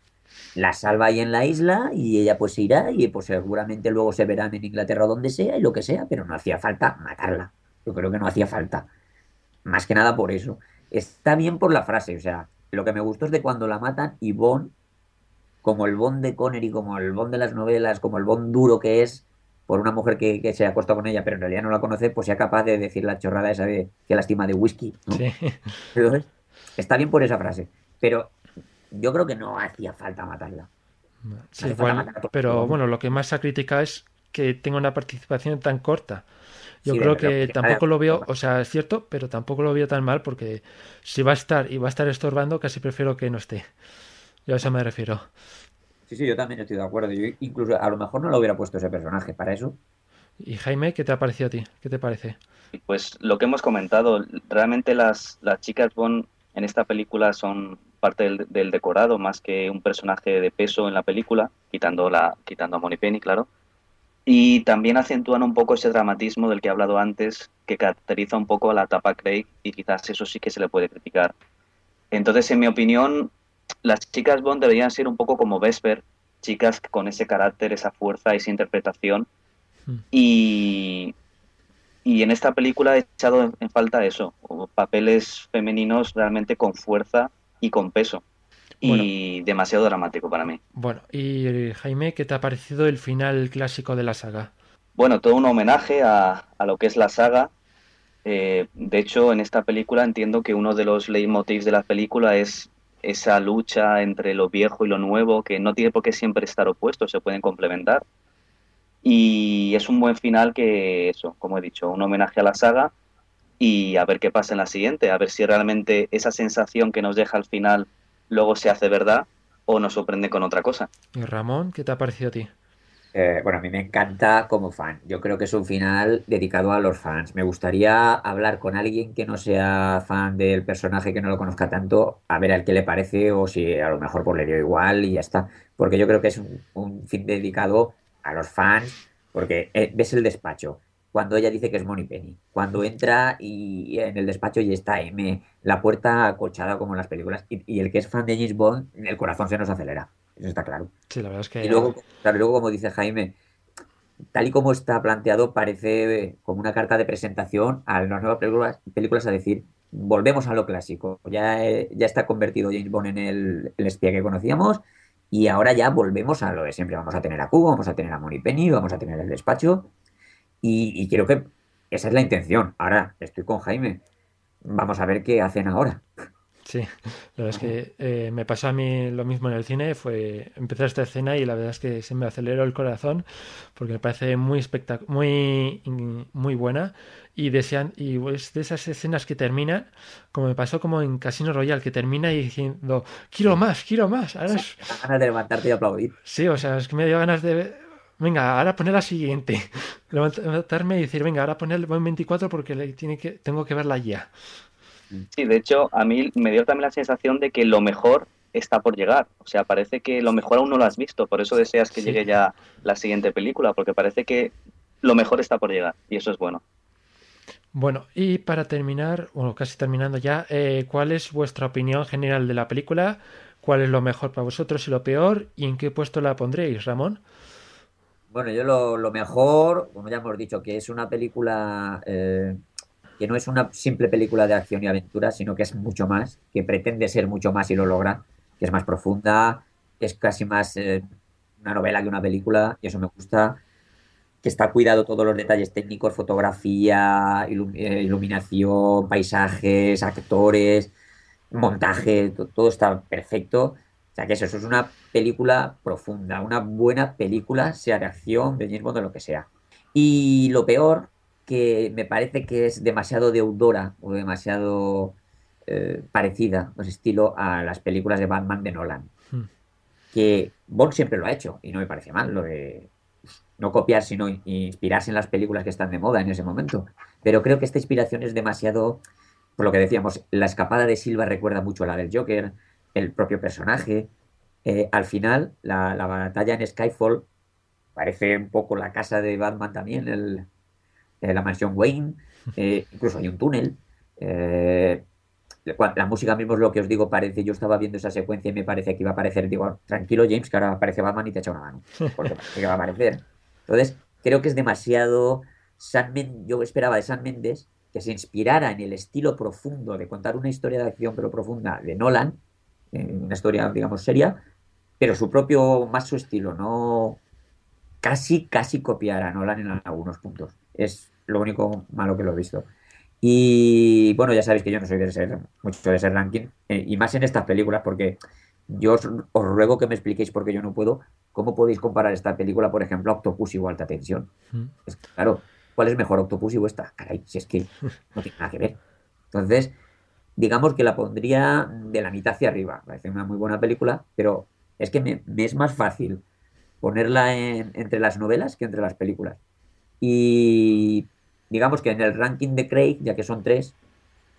la salva ahí en la isla y ella pues se irá y pues seguramente luego se verán en Inglaterra o donde sea y lo que sea, pero no hacía falta matarla. Yo creo que no hacía falta. Más que nada por eso. Está bien por la frase, o sea, lo que me gustó es de cuando la matan y Bond, como el Bond de Connery, como el Bond de las novelas, como el Bond duro que es, por una mujer que, se ha acostado con ella, pero en realidad no la conoce, pues sea capaz de decir la chorrada esa de que lástima de whisky. [laughs] está bien por esa frase, pero yo creo que no hacía falta matarla. pero bueno, lo que más se critica es que tenga una participación tan corta. Yo creo que tampoco lo veo, o sea, es cierto, pero tampoco lo veo tan mal porque si va a estar y va a estar estorbando, casi prefiero que no esté. Yo a eso me refiero. Sí, sí, yo también estoy de acuerdo. Yo incluso a lo mejor no lo hubiera puesto ese personaje para eso. Y Jaime, ¿qué te ha parecido a ti? ¿Qué te parece? Pues lo que hemos comentado, realmente las, las chicas Bond en esta película son parte del, decorado más que un personaje de peso en la película, quitando, la, quitando a Moni Penny, claro. Y también acentúan un poco ese dramatismo del que he hablado antes, que caracteriza un poco a la etapa Craig y quizás eso sí que se le puede criticar. Entonces, en mi opinión, las chicas Bond deberían ser un poco como Vesper, chicas con ese carácter, esa fuerza, esa interpretación. Hmm. Y, y en esta película he echado en falta eso, papeles femeninos realmente con fuerza y con peso. Y demasiado dramático para mí. Bueno, y Jaime, ¿qué te ha parecido el final clásico de la saga? Bueno, todo un homenaje a, a lo que es la saga. Eh, de hecho, en esta película entiendo que uno de los leitmotivs de la película es esa lucha entre lo viejo y lo nuevo, que no tiene por qué siempre estar opuestos, se pueden complementar. Y es un buen final que, eso, como he dicho, un homenaje a la saga y a ver qué pasa en la siguiente, a ver si realmente esa sensación que nos deja al final luego se hace verdad o nos sorprende con otra cosa. ¿Y Ramón, qué te ha parecido a ti? Eh, bueno, a mí me encanta como fan. Yo creo que es un final dedicado a los fans. Me gustaría hablar con alguien que no sea fan del personaje, que no lo conozca tanto, a ver al qué le parece o si a lo mejor pues le dio igual y ya está. Porque yo creo que es un, un fin dedicado a los fans, porque eh, ves el despacho, cuando ella dice que es Moni Penny, cuando entra y en el despacho y está M, la puerta acolchada como en las películas, y, el que es fan de James Bond, el corazón se nos acelera, eso está claro. Sí, la verdad es que... Y luego, luego como dice Jaime, tal y como está planteado, parece como una carta de presentación a las nuevas películas, películas a decir, volvemos a lo clásico, ya, eh, ya está convertido James Bond en el, el espía que conocíamos, y ahora ya volvemos a lo de siempre. Vamos a tener a Cubo, vamos a tener a Moni Penny, vamos a tener el despacho. Y, creo que esa es la intención. Ahora estoy con Jaime. Vamos a ver qué hacen ahora. Sí, la verdad es que eh, me pasó a mí lo mismo en el cine, fue empezar esta escena y la verdad es que se me aceleró el corazón porque me parece muy muy muy buena y desean y es de esas escenas que terminan como me pasó como en Casino Royale que termina y diciendo quiero más quiero más ahora es... ganas de levantarte y aplaudir. Sí o sea es que me dio ganas de venga ahora poner la siguiente [laughs] levantarme y decir venga ahora poner el 24 porque tiene que tengo que verla ya sí de hecho a mí me dio también la sensación de que lo mejor está por llegar. O sea, parece que lo mejor aún no lo has visto, por eso deseas que llegue ya la siguiente película, porque parece que lo mejor está por llegar y eso es bueno. Bueno, y para terminar, bueno, casi terminando ya, eh, ¿cuál es vuestra opinión general de la película? ¿Cuál es lo mejor para vosotros y lo peor? ¿Y en qué puesto la pondréis, Ramón? Bueno, yo lo, mejor, como ya hemos dicho, que es una película eh, que no es una simple película de acción y aventura, sino que es mucho más, que pretende ser mucho más y lo logra, que es más profunda, es casi más eh, una novela que una película, y eso me gusta que está cuidado todos los detalles técnicos, fotografía, eh, iluminación, paisajes, actores, montaje, todo está perfecto. O sea que eso, es una película profunda, una buena película, sea de acción, de James Bond, de lo que sea. Y lo peor, que me parece que es demasiado deudora o demasiado eh, parecida, pues estilo a las películas de Batman de Nolan. Hmm. Que Bond siempre lo ha hecho y no me parece mal, lo de no copiar, sino inspirarse en las películas que están de moda en ese momento. Pero creo que esta inspiración es demasiado, por lo que decíamos, la escapada de Silva recuerda mucho a la del Joker, el propio personaje. Eh, al final, la, batalla en Skyfall parece un poco la casa de Batman también, el, eh, la mansión Wayne, eh, incluso hay un túnel. la música mismo es lo que os digo, parece, yo estaba viendo esa secuencia y me parece que iba a aparecer, digo, tranquilo James, que ahora aparece Batman y te echa una mano, porque va a aparecer. Entonces, creo que es demasiado. San yo esperaba de San Méndez que se inspirara en el estilo profundo de contar una historia de acción, pero profunda, de Nolan, una historia, digamos, seria, pero su propio, más su estilo, no casi, casi copiar a Nolan en algunos puntos. Es lo único malo que lo he visto. Y bueno, ya sabéis que yo no soy de ser mucho de ser ranking, eh, y más en estas películas, porque yo os, ruego que me expliquéis, porque yo no puedo, cómo podéis comparar esta película, por ejemplo, a Octopus o Alta Tensión. Mm. Es claro, ¿cuál es mejor, Octopus o esta? Caray, si es que no tiene nada que ver. Entonces, digamos que la pondría de la mitad hacia arriba. Parece una muy buena película, pero es que me, es más fácil ponerla entre las novelas que entre las películas. Y digamos que en el ranking de Craig, ya que son tres,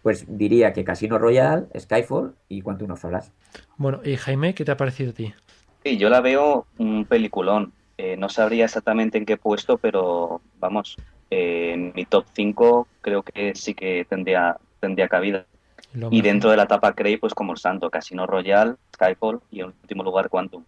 pues diría que Casino Royale, Skyfall y Quantum of Solace. Bueno, y Jaime, ¿qué te ha parecido a ti? Sí, yo la veo un peliculón. Eh, no sabría exactamente en qué puesto, pero vamos, eh, en mi top 5 creo que sí que tendría, tendría cabida. y dentro de la etapa Craig, pues como el santo, Casino Royale, Skyfall y en último lugar Quantum.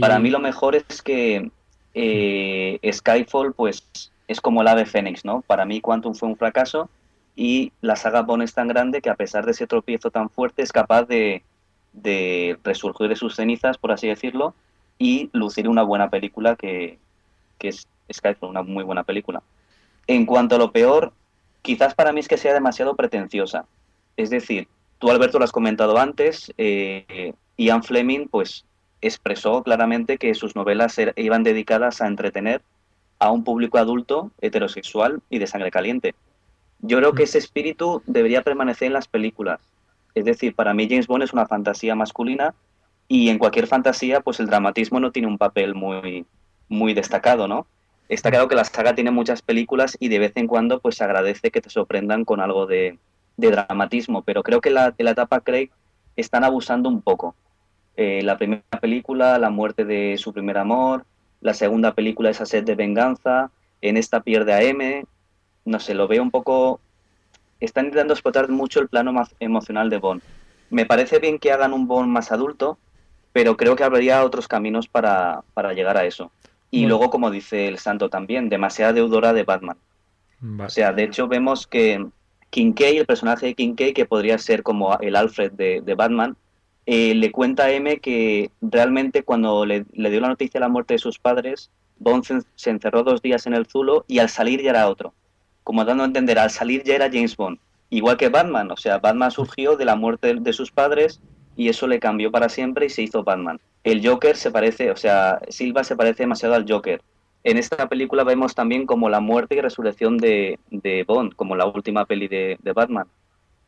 Para mí lo mejor es que eh, Skyfall, pues es como el ave Fénix, ¿no? Para mí Quantum fue un fracaso y la saga Bond es tan grande que a pesar de ese tropiezo tan fuerte es capaz de, de resurgir de sus cenizas, por así decirlo, y lucir una buena película que, que es Skyfall, una muy buena película. En cuanto a lo peor, quizás para mí es que sea demasiado pretenciosa. Es decir, tú Alberto lo has comentado antes, eh, Ian Fleming pues expresó claramente que sus novelas er, iban dedicadas a entretener a un público adulto, heterosexual y de sangre caliente. Yo creo que mm. ese espíritu debería permanecer en las películas. Es decir, para mí James Bond es una fantasía masculina y en cualquier fantasía pues el dramatismo no tiene un papel muy, muy destacado, ¿no? Está claro que la saga tiene muchas películas y de vez en cuando pues se agradece que te sorprendan con algo de, dramatismo, pero creo que la, en la etapa Craig están abusando un poco. Eh, la primera película, la muerte de su primer amor, la segunda película, esa sed de venganza, en esta pierde a M, no sé, lo veo un poco... Están intentando explotar mucho el plano más emocional de Bond. Me parece bien que hagan un Bond más adulto, pero creo que habría otros caminos para, para llegar a eso. Y luego, como dice el santo también, demasiada deudora de Batman. O sea, de hecho vemos que Kincaid, el personaje de Kincaid, que podría ser como el Alfred de, Batman, eh, le cuenta a M que realmente cuando le, dio la noticia de la muerte de sus padres, Bond se encerró dos días en el Zulo y al salir ya era otro. Como dando a entender, al salir ya era James Bond. Igual que Batman, o sea, Batman surgió de la muerte de sus padres y eso le cambió para siempre y se hizo Batman. El Joker se parece, o sea, Silva se parece demasiado al Joker. En esta película vemos también como la muerte y resurrección de, Bond, como la última peli de, Batman.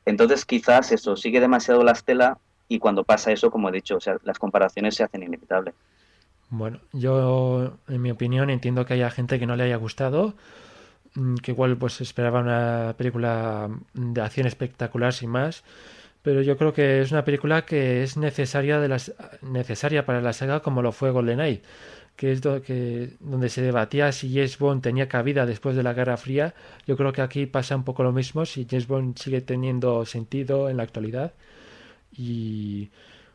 Entonces quizás eso sigue demasiado la estela y cuando pasa eso, como he dicho, o sea, las comparaciones se hacen inevitables. Bueno, yo en mi opinión entiendo que haya gente que no le haya gustado, mm, que igual pues esperaba una película de acción espectacular sin más pero yo creo que es una película que es necesaria de las necesaria para la saga como lo fue GoldenEye que es donde se debatía si James Bond tenía cabida después de la Guerra Fría yo creo que aquí pasa un poco lo mismo si James Bond sigue teniendo sentido en la actualidad y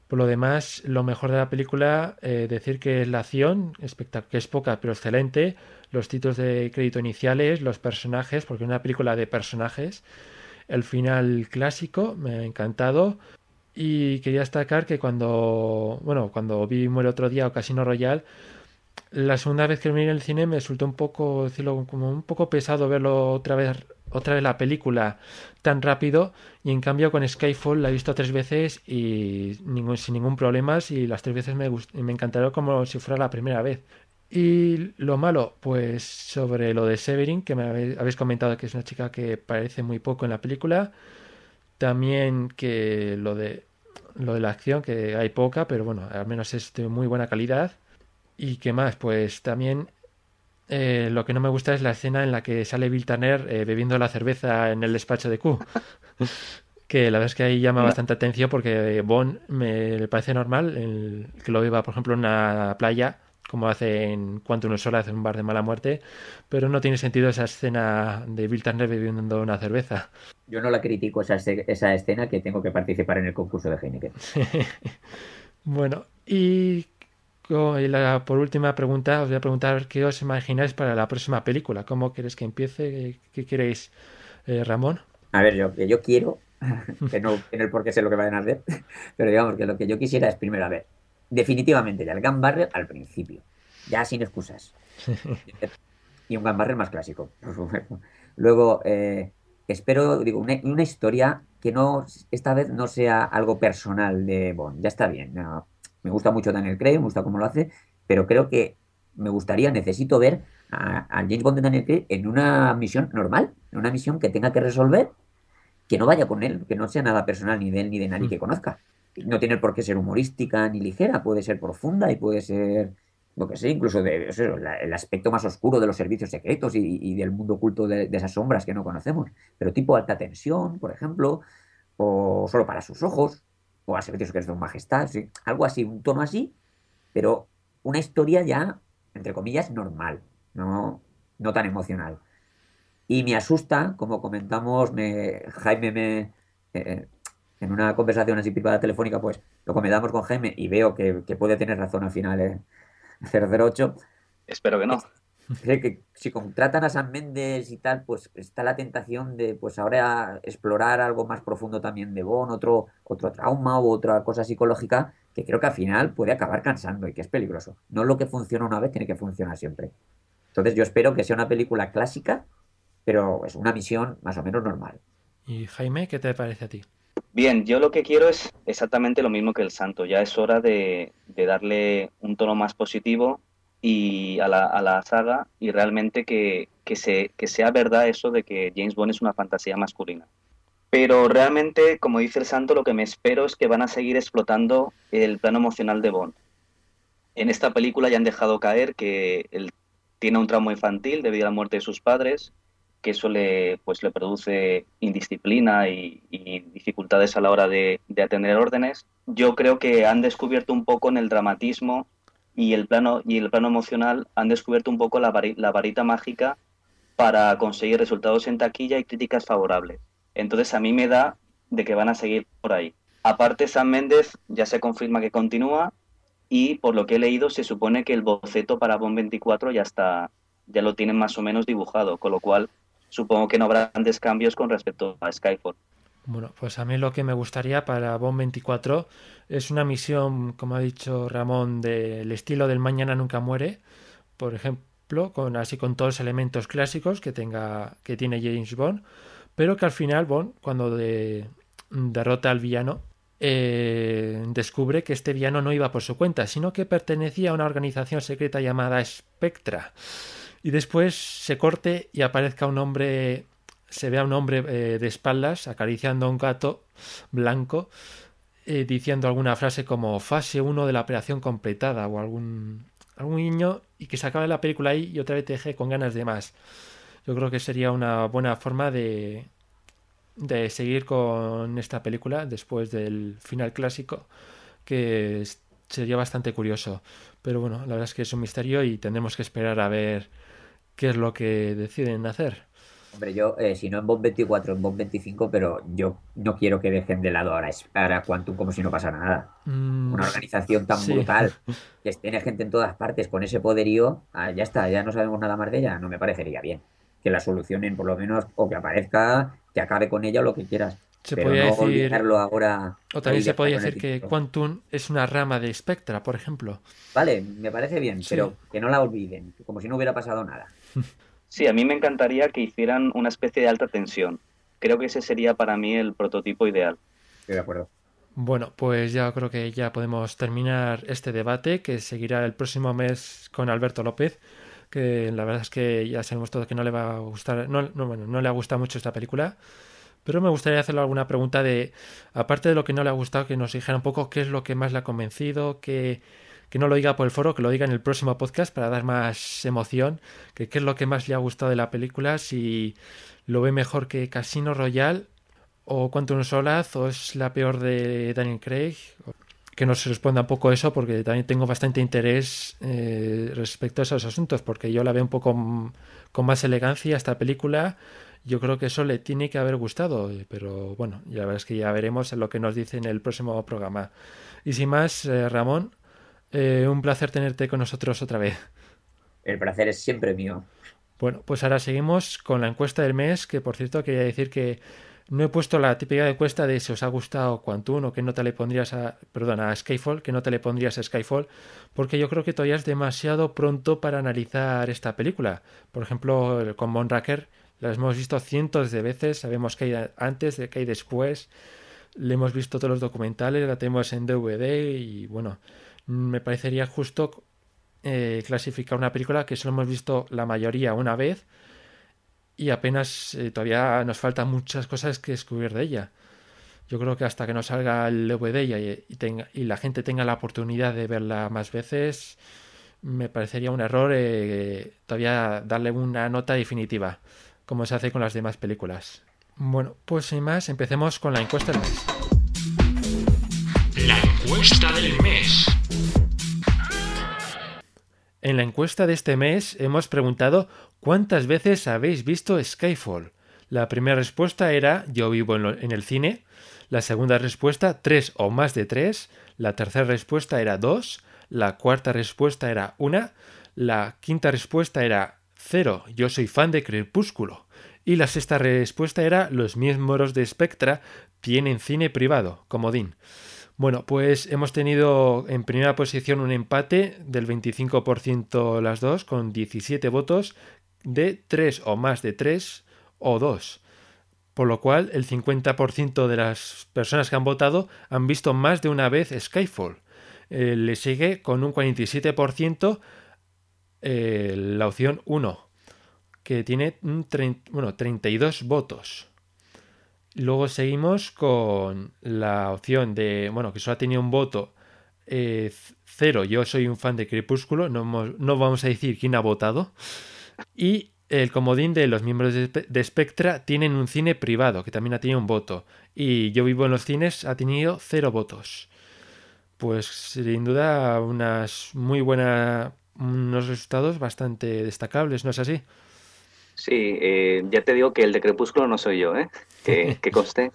por lo demás lo mejor de la película eh, decir que es la acción que es poca pero excelente. Los títulos de crédito iniciales los personajes porque es una película de personajes. El final clásico, me ha encantado. Y quería destacar que cuando, bueno, cuando vi Muere otro día o Casino Royal, la segunda vez que lo en el cine me resultó un poco, decirlo, como un poco pesado verlo otra vez, otra vez la película tan rápido. Y en cambio con Skyfall la he visto tres veces y ningún, sin ningún problema. Y las tres veces me, me como si fuera la primera vez. Y lo malo, pues sobre lo de Severin, que me habéis comentado que es una chica que parece muy poco en la película. También que lo de lo de la acción, que hay poca, pero bueno, al menos es de muy buena calidad. Y qué más, pues también eh, lo que no me gusta es la escena en la que sale Bill Turner eh, bebiendo la cerveza en el despacho de Q. [laughs] que la verdad es que ahí llama bastante atención porque Bond me parece normal el, que lo beba, por ejemplo, en una playa como hace en Cuanto uno sola, hace un bar de mala muerte, pero no tiene sentido esa escena de Bill Turner bebiendo una cerveza. Yo no la critico esa, esa escena que tengo que participar en el concurso de Heineken. [laughs] bueno, y por última pregunta, os voy a preguntar qué os imagináis para la próxima película. ¿Cómo queréis que empiece? ¿Qué queréis, eh, Ramón? A ver, yo, yo quiero, [laughs] que no tiene el por qué sé lo que vayan a hacer, [laughs] pero digamos que lo que yo quisiera es primero, a ver, definitivamente ya el Gun Barrel al principio, ya sin excusas. [laughs] y un Gun Barrel más clásico, Luego, eh, espero, digo, una, historia que no, esta vez no sea algo personal de Bond, ya está bien. Me gusta mucho Daniel Craig, me gusta cómo lo hace, pero creo que me gustaría, necesito ver a, James Bond de Daniel Craig en una misión normal, en una misión que tenga que resolver, que no vaya con él, que no sea nada personal ni de él ni de nadie mm. que conozca no tiene por qué ser humorística ni ligera, puede ser profunda y puede ser, lo que sé, incluso de, el aspecto más oscuro de los servicios secretos y, del mundo oculto de, esas sombras que no conocemos, pero tipo alta tensión, por ejemplo, o solo para sus ojos, o a secretos de majestad, algo así, un tono así, pero una historia ya, entre comillas, normal, no, no tan emocional. Y me asusta, como comentamos, me, Jaime me... Eh, en una conversación así privada telefónica, pues lo comentamos con Jaime y veo que, puede tener razón al final eh, [laughs] 008. Espero que no. Que si contratan a San Méndez y tal, pues está la tentación de pues ahora explorar algo más profundo también de Bon, otro, otro trauma u otra cosa psicológica que creo que al final puede acabar cansando y que es peligroso. No lo que funciona una vez tiene que funcionar siempre. Entonces yo espero que sea una película clásica, pero es una misión más o menos normal. ¿Y Jaime, qué te parece a ti? Bien, yo lo que quiero es exactamente lo mismo que el santo. Ya es hora de, darle un tono más positivo y a la, a la saga y realmente que, que, se, que sea verdad eso de que James Bond es una fantasía masculina. Pero realmente, como dice el santo, lo que me espero es que van a seguir explotando el plano emocional de Bond. En esta película ya han dejado caer que él tiene un trauma infantil debido a la muerte de sus padres, que eso le, pues, le produce indisciplina y, dificultades a la hora de, atender órdenes. Yo creo que han descubierto un poco en el dramatismo y el plano, y el plano emocional, han descubierto un poco la, la varita mágica para conseguir resultados en taquilla y críticas favorables. Entonces a mí me da de que van a seguir por ahí. Aparte, San Méndez ya se confirma que continúa y por lo que he leído se supone que el boceto para Bond 24 ya está, ya lo tienen más o menos dibujado, con lo cual supongo que no habrá grandes cambios con respecto a Skyfall. Bueno, pues a mí lo que me gustaría para Bond 24 es una misión, como ha dicho Ramón, del estilo del Mañana nunca muere, por ejemplo, con así con todos los elementos clásicos que tenga que tiene James Bond, pero que al final Bond, cuando derrota al villano, eh, descubre que este villano no iba por su cuenta, sino que pertenecía a una organización secreta llamada Spectra. Y después se corte y aparezca un hombre, se vea un hombre eh, de espaldas acariciando a un gato blanco, eh, diciendo alguna frase como fase 1 de la operación completada o algún, algún niño y que se acabe la película ahí y otra vez te deje con ganas de más yo creo que sería una buena forma de, de seguir con esta película después del final clásico, que sería bastante curioso. Pero bueno, la verdad es que es un misterio y tendremos que esperar a ver qué es lo que deciden hacer. Hombre, yo, eh, si no en Bomb 24, en Bomb 25, pero yo no quiero que dejen de lado ahora, para Quantum como si no pasara nada. Mm, Una organización tan brutal, [laughs] que tiene gente en todas partes con ese poderío, ah, ya está, ya no sabemos nada más de ella, no me parecería bien que la solucionen por lo menos o que aparezca, que acabe con ella lo que quieras. Se pero no decir, ahora. O también se podría decir que Quantum es una rama de Spectra, por ejemplo. Vale, me parece bien, pero que no la olviden, como si no hubiera pasado nada. [laughs] Sí, a mí me encantaría que hicieran una especie de alta tensión. Creo que ese sería para mí el prototipo ideal. Estoy de acuerdo. Bueno, pues ya creo que ya podemos terminar este debate que seguirá el próximo mes con Alberto López que la verdad es que ya sabemos todo que no le va a gustar, no, no, bueno, no le ha gustado mucho esta película, pero me gustaría hacerle alguna pregunta de, aparte de lo que no le ha gustado, que nos dijera un poco qué es lo que más le ha convencido, que, que no lo diga por el foro, que lo diga en el próximo podcast para dar más emoción, que qué es lo que más le ha gustado de la película, si lo ve mejor que Casino Royale o Quantum Solaz o es la peor de Daniel Craig que nos responda un poco eso, porque también tengo bastante interés eh, respecto a esos asuntos, porque yo la veo un poco con más elegancia esta película. Yo creo que eso le tiene que haber gustado, pero bueno, ya verás que ya veremos lo que nos dice en el próximo programa. Y sin más, eh, Ramón, eh, un placer tenerte con nosotros otra vez. El placer es siempre mío. Bueno, pues ahora seguimos con la encuesta del mes, que por cierto quería decir que no he puesto la típica encuesta de si os ha gustado Quantum o qué nota le pondrías a, perdón, a Skyfall, qué nota le pondrías a Skyfall, porque yo creo que todavía es demasiado pronto para analizar esta película. Por ejemplo, con Monraker la hemos visto cientos de veces, sabemos que hay antes, que hay después, le hemos visto todos los documentales, la tenemos en DVD y bueno, me parecería justo eh, clasificar una película que solo hemos visto la mayoría una vez y apenas eh, todavía nos faltan muchas cosas que descubrir de ella. Yo creo que hasta que no salga el DVD y, y, tenga, y la gente tenga la oportunidad de verla más veces, me parecería un error eh, todavía darle una nota definitiva, como se hace con las demás películas. Bueno, pues sin más, empecemos con la encuesta del mes. La encuesta del mes. En la encuesta de este mes hemos preguntado ¿Cuántas veces habéis visto Skyfall? La primera respuesta era yo vivo en, el cine. La segunda respuesta, tres o más de tres. La tercera respuesta era dos. La cuarta respuesta era una. La quinta respuesta era cero. Yo soy fan de Crepúsculo. Y la sexta respuesta era los miembros de Spectra tienen cine privado, comodín. Bueno, pues hemos tenido en primera posición un empate del 25% las dos, con 17 votos de 3 o más de 3 o 2. Por lo cual, el 50% de las personas que han votado han visto más de una vez Skyfall. Eh, le sigue con un 47% eh, la opción 1, que tiene un bueno, 32 votos. Luego seguimos con la opción de, bueno, que solo ha tenido un voto eh, cero. Yo soy un fan de Crepúsculo, no, hemos- no vamos a decir quién ha votado. Y el comodín de los miembros de Spectra tienen un cine privado, que también ha tenido un voto. Y yo vivo en los cines, ha tenido cero votos. Pues sin duda unas muy buenas, unos resultados bastante destacables, ¿no es así? Sí, eh, ya te digo que el de Crepúsculo no soy yo, ¿eh? Que, conste.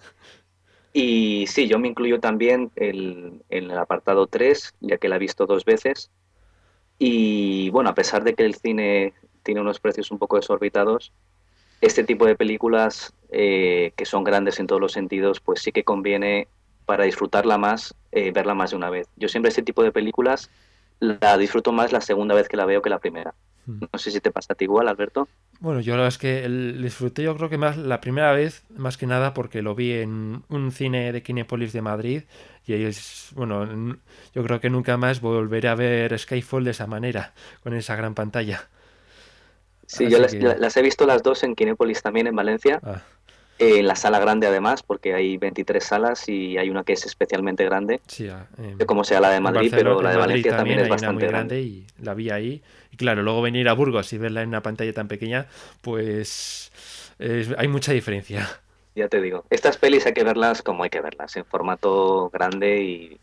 Y sí, yo me incluyo también en el apartado 3, ya que la he visto dos veces. Y bueno, a pesar de que el cine tiene unos precios un poco desorbitados, este tipo de películas eh, que son grandes en todos los sentidos, pues sí que conviene para disfrutarla más, eh, verla más de una vez. Yo siempre este tipo de películas la disfruto más la segunda vez que la veo que la primera. Mm. No sé si te pasa a ti igual, Alberto. Bueno, yo la verdad es que el- disfruté yo creo que más la primera vez, más que nada porque lo vi en un cine de Kinépolis de Madrid y ahí es, bueno, yo creo que nunca más volveré a ver Skyfall de esa manera, con esa gran pantalla. Sí, Así yo las, que- la- las he visto las dos en Kinépolis también en Valencia, Ah, eh, en la sala grande además, porque hay 23 salas y hay una que es especialmente grande. sí, ah, No sé cómo sea la de Madrid, pero la de Madrid Valencia también, es hay una bastante grande. grande y la vi ahí. Y claro, luego venir a Burgos y verla en una pantalla tan pequeña, pues es- hay mucha diferencia. Ya te digo, estas pelis hay que verlas como hay que verlas, en formato grande y,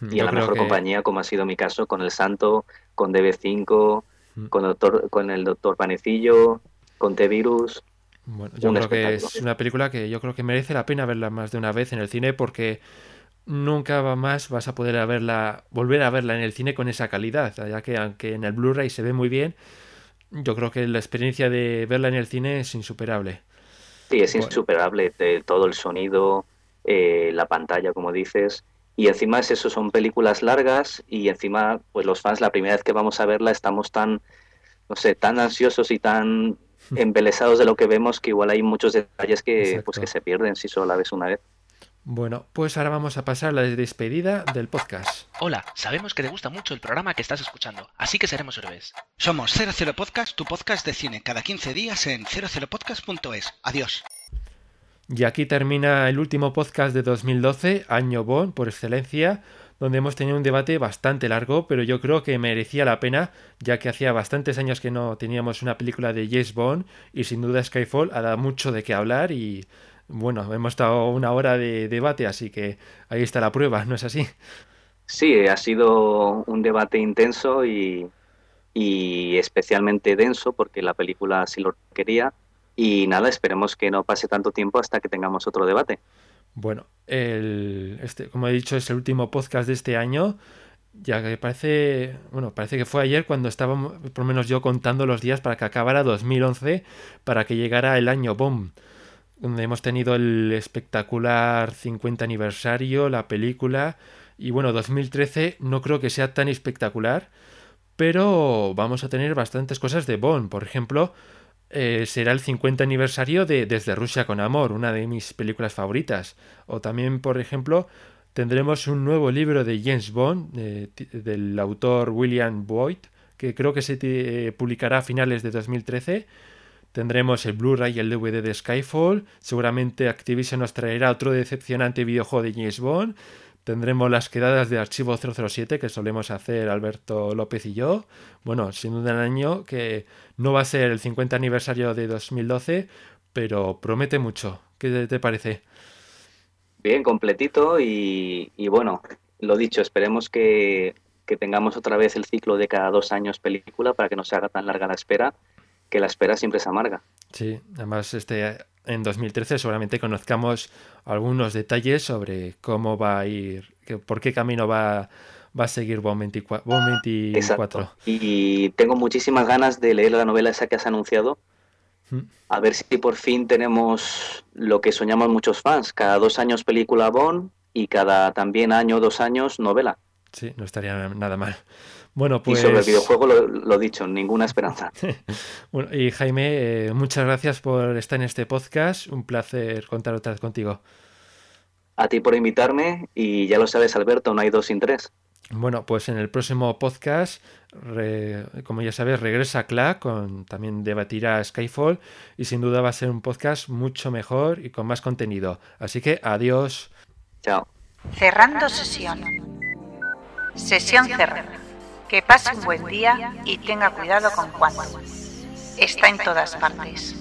y Yo en la mejor que- compañía, como ha sido mi caso, con El Santo, con DB5, Mm. con, doctor, con el Doctor Panecillo, con T-Virus. Bueno, yo creo que es una película que yo creo que merece la pena verla más de una vez en el cine porque nunca más vas a poder a verla, volver a verla en el cine con esa calidad, ya que aunque en el Blu-ray se ve muy bien, yo creo que la experiencia de verla en el cine es insuperable. Sí, es insuperable, de todo el sonido, eh, la pantalla, como dices. Y encima es eso, son películas largas y encima, pues los fans, la primera vez que vamos a verla, estamos tan, no sé, tan ansiosos y tan [laughs] embelesados de lo que vemos que igual hay muchos detalles que, pues, que se pierden si solo la ves una vez. Bueno, pues ahora vamos a pasar a la despedida del podcast. Hola, sabemos que te gusta mucho el programa que estás escuchando, así que seremos héroes. Somos 00 Podcast, tu podcast de cine, cada 15 días en 00podcast.es. Adiós. Y aquí termina el último podcast de 2012, año Bond por excelencia, donde hemos tenido un debate bastante largo, pero yo creo que merecía la pena, ya que hacía bastantes años que no teníamos una película de James Bond y sin duda Skyfall ha dado mucho de qué hablar y bueno, hemos estado una hora de debate, así que ahí está la prueba, ¿no es así? Sí, ha sido un debate intenso y, y especialmente denso porque la película así lo quería. Y nada, esperemos que no pase tanto tiempo hasta que tengamos otro debate. Bueno, el, este, como he dicho, es el último podcast de este año. Ya que parece, bueno, parece que fue ayer cuando estábamos, por lo menos yo, contando los días para que acabara 2011, para que llegara el año BOM, donde hemos tenido el espectacular 50 aniversario, la película, y bueno, 2013 no creo que sea tan espectacular, pero vamos a tener bastantes cosas de Bond. Por ejemplo, eh, será el 50 aniversario de Desde Rusia con Amor, una de mis películas favoritas. O también, por ejemplo, tendremos un nuevo libro de James Bond, eh, del autor William Boyd, que creo que se ti- publicará a finales de 2013. Tendremos el Blu-ray y el DVD de Skyfall. Seguramente Activision nos traerá otro decepcionante videojuego de James Bond. Tendremos las quedadas de Archivo 007 que solemos hacer Alberto López y yo. Bueno, sin duda un año que no va a ser el 50 aniversario de 2012, pero promete mucho. ¿Qué te parece? Bien, completito y, bueno, lo dicho, esperemos que, que tengamos otra vez el ciclo de cada dos años película para que no se haga tan larga la espera, que la espera siempre es amarga. Sí, además este en 2013 seguramente conozcamos algunos detalles sobre cómo va a ir, por qué camino va, va a seguir Bond 24. Y tengo muchísimas ganas de leer la novela esa que has anunciado. Mm. A ver si por fin tenemos lo que soñamos muchos fans, cada dos años película Bond y cada también año, dos años novela. Sí, no estaría nada mal. Bueno, pues... Y sobre el videojuego lo, dicho, ninguna esperanza. [laughs] bueno, y Jaime, eh, muchas gracias por estar en este podcast. Un placer contar otra vez contigo. A ti por invitarme y ya lo sabes, Alberto, no hay dos sin tres. Bueno, pues en el próximo podcast, como ya sabes, regresa Clack, con, también debatirá Skyfall y sin duda va a ser un podcast mucho mejor y con más contenido. Así que adiós. Chao. Cerrando sesión. Sesión cerrada. Que pase un buen día y tenga cuidado con Juan. Está en todas partes.